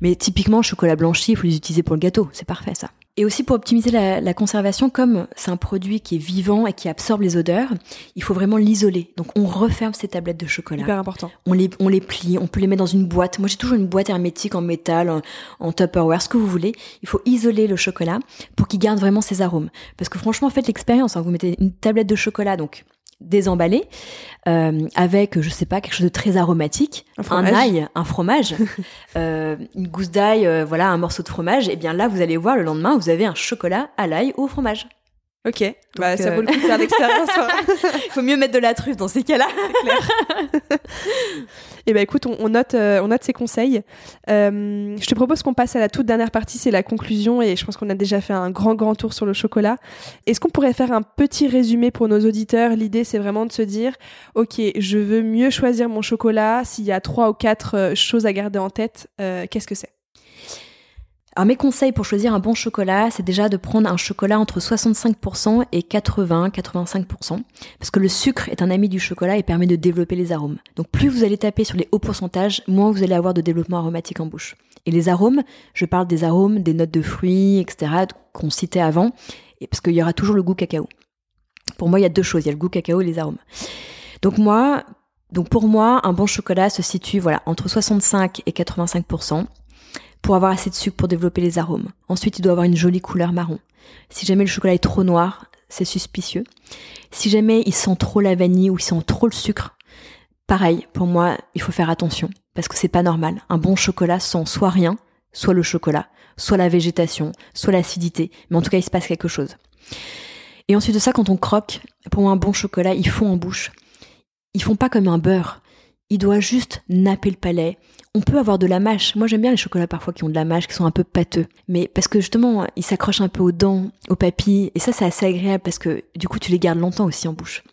Mais typiquement, chocolat blanchi, il faut les utiliser pour le gâteau. C'est parfait ça. Et aussi pour optimiser la, conservation, comme c'est un produit qui est vivant et qui absorbe les odeurs, il faut vraiment l'isoler. Donc on referme ces tablettes de chocolat. Hyper important. On les, on les plie, on peut les mettre dans une boîte. Moi j'ai toujours une boîte hermétique en métal, en, en Tupperware, ce que vous voulez. Il faut isoler le chocolat pour qu'il garde vraiment ses arômes. Parce que franchement, faites l'expérience. Hein. Vous mettez une tablette de chocolat, donc désemballé euh, avec je sais pas quelque chose de très aromatique un, ail un fromage euh, une gousse d'ail euh, voilà un morceau de fromage et bien là vous allez voir le lendemain vous avez un chocolat à l'ail ou au fromage Ok, bah, ça vaut le coup de faire l'expérience. Il faut mieux mettre de la truffe dans ces cas-là. et eh ben écoute, on, note, on note ces conseils. je te propose qu'on passe à la toute dernière partie, c'est la conclusion, et je pense qu'on a déjà fait un grand grand tour sur le chocolat. Est-ce qu'on pourrait faire un petit résumé pour nos auditeurs? L'idée, c'est vraiment de se dire, ok, je veux mieux choisir mon chocolat. S'il y a trois ou quatre choses à garder en tête, qu'est-ce que c'est? Alors mes conseils pour choisir un bon chocolat, c'est déjà de prendre un chocolat entre 65% et 80-85%, parce que le sucre est un ami du chocolat et permet de développer les arômes. Donc plus vous allez taper sur les hauts pourcentages, moins vous allez avoir de développement aromatique en bouche. Et les arômes, je parle des arômes, des notes de fruits, etc., qu'on citait avant, et parce qu'il y aura toujours le goût cacao. Pour moi, il y a deux choses, il y a le goût cacao et les arômes. Donc moi, donc pour moi, un bon chocolat se situe voilà entre 65 et 85 pour avoir assez de sucre pour développer les arômes. Ensuite, il doit avoir une jolie couleur marron. Si jamais le chocolat est trop noir, c'est suspicieux. Si jamais il sent trop la vanille ou il sent trop le sucre, pareil, pour moi, il faut faire attention parce que c'est pas normal. Un bon chocolat sent soit rien, soit le chocolat, soit la végétation, soit l'acidité, mais en tout cas, il se passe quelque chose. Et ensuite de ça, quand on croque, pour moi, un bon chocolat, ils font en bouche. Ils font pas comme un beurre. Il doit juste napper le palais, on peut avoir de la mâche. Moi, j'aime bien les chocolats parfois qui ont de la mâche, qui sont un peu pâteux. Mais parce que justement, ils s'accrochent un peu aux dents, aux papilles. Et ça, c'est assez agréable parce que du coup, tu les gardes longtemps aussi en bouche.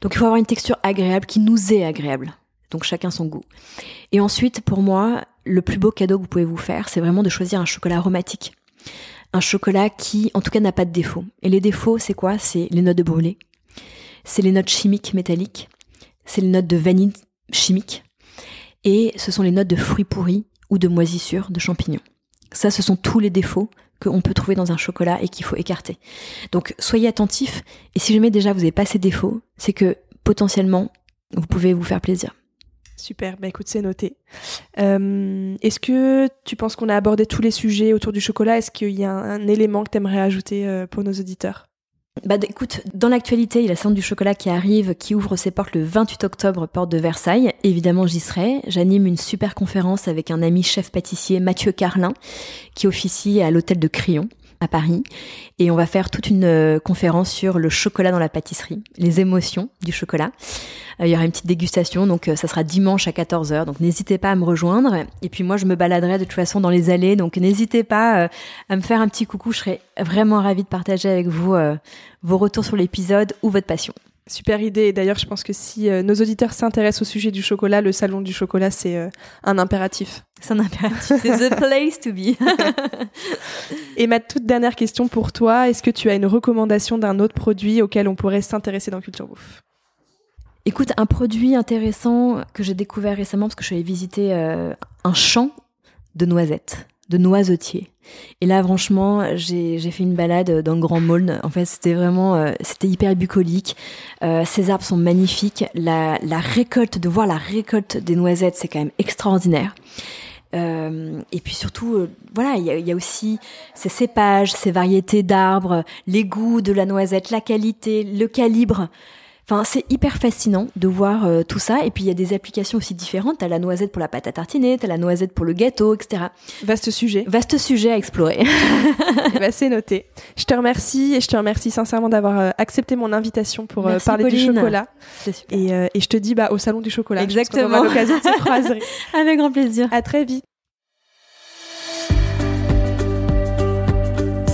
Donc, il faut avoir une texture agréable qui nous est agréable. Donc, chacun son goût. Et ensuite, pour moi, le plus beau cadeau que vous pouvez vous faire, c'est vraiment de choisir un chocolat aromatique. Un chocolat qui, en tout cas, n'a pas de défaut. Et les défauts, c'est quoi? C'est les notes de brûlé. C'est les notes chimiques métalliques. C'est les notes de vanille chimique et ce sont les notes de fruits pourris ou de moisissures, de champignons. Ça, ce sont tous les défauts qu'on peut trouver dans un chocolat et qu'il faut écarter. Donc soyez attentifs et si jamais déjà vous n'avez pas ces défauts, c'est que potentiellement vous pouvez vous faire plaisir. Super, bah écoute, c'est noté. Euh, est-ce que tu penses qu'on a abordé tous les sujets autour du chocolat? Est-ce qu'il y a un, élément que tu aimerais ajouter euh, pour nos auditeurs? Bah écoute, dans l'actualité, il y a la Sainte du chocolat qui arrive, qui ouvre ses portes le 28 octobre, porte de Versailles. Évidemment, j'y serai. J'anime une super conférence avec un ami chef pâtissier, Mathieu Carlin, qui officie à l'hôtel de Crillon à Paris et on va faire toute une euh, conférence sur le chocolat dans la pâtisserie, les émotions du chocolat. Euh, il y aura une petite dégustation, donc euh, ça sera dimanche à 14h, donc n'hésitez pas à me rejoindre. Et puis moi, je me baladerai de toute façon dans les allées, donc n'hésitez pas à me faire un petit coucou, je serai vraiment ravie de partager avec vous vos retours sur l'épisode ou votre passion. Super idée. D'ailleurs, je pense que si euh, nos auditeurs s'intéressent au sujet du chocolat, le salon du chocolat, c'est euh, un impératif. C'est un impératif. C'est the place to be. Et ma toute dernière question pour toi, est-ce que tu as une recommandation d'un autre produit auquel on pourrait s'intéresser dans Culture Bouffe? Écoute, un produit intéressant que j'ai découvert récemment parce que je suis allée visiter euh, un champ de noisettes, de noisetiers. Et là, franchement, j'ai fait une balade dans le Grand Maulne. En fait, c'était vraiment, euh, c'était hyper bucolique. Euh, ces arbres sont magnifiques. La, la récolte, de voir la récolte des noisettes, c'est quand même extraordinaire. Euh, et puis surtout, euh, voilà, il y a, y a, aussi ces cépages, ces variétés d'arbres, les goûts de la noisette, la qualité, le calibre. Enfin, c'est hyper fascinant de voir euh, tout ça. Et puis, il y a des applications aussi différentes. T'as la noisette pour la pâte à tartiner, t'as la noisette pour le gâteau, etc. Vaste sujet. Vaste sujet à explorer. bah, c'est noté. Je te remercie et je te remercie sincèrement d'avoir euh, accepté mon invitation pour euh, parler Pauline. du chocolat. Et, et, je te dis bah, au salon du chocolat. Exactement. l'occasion de se croiser. Avec grand plaisir. À très vite.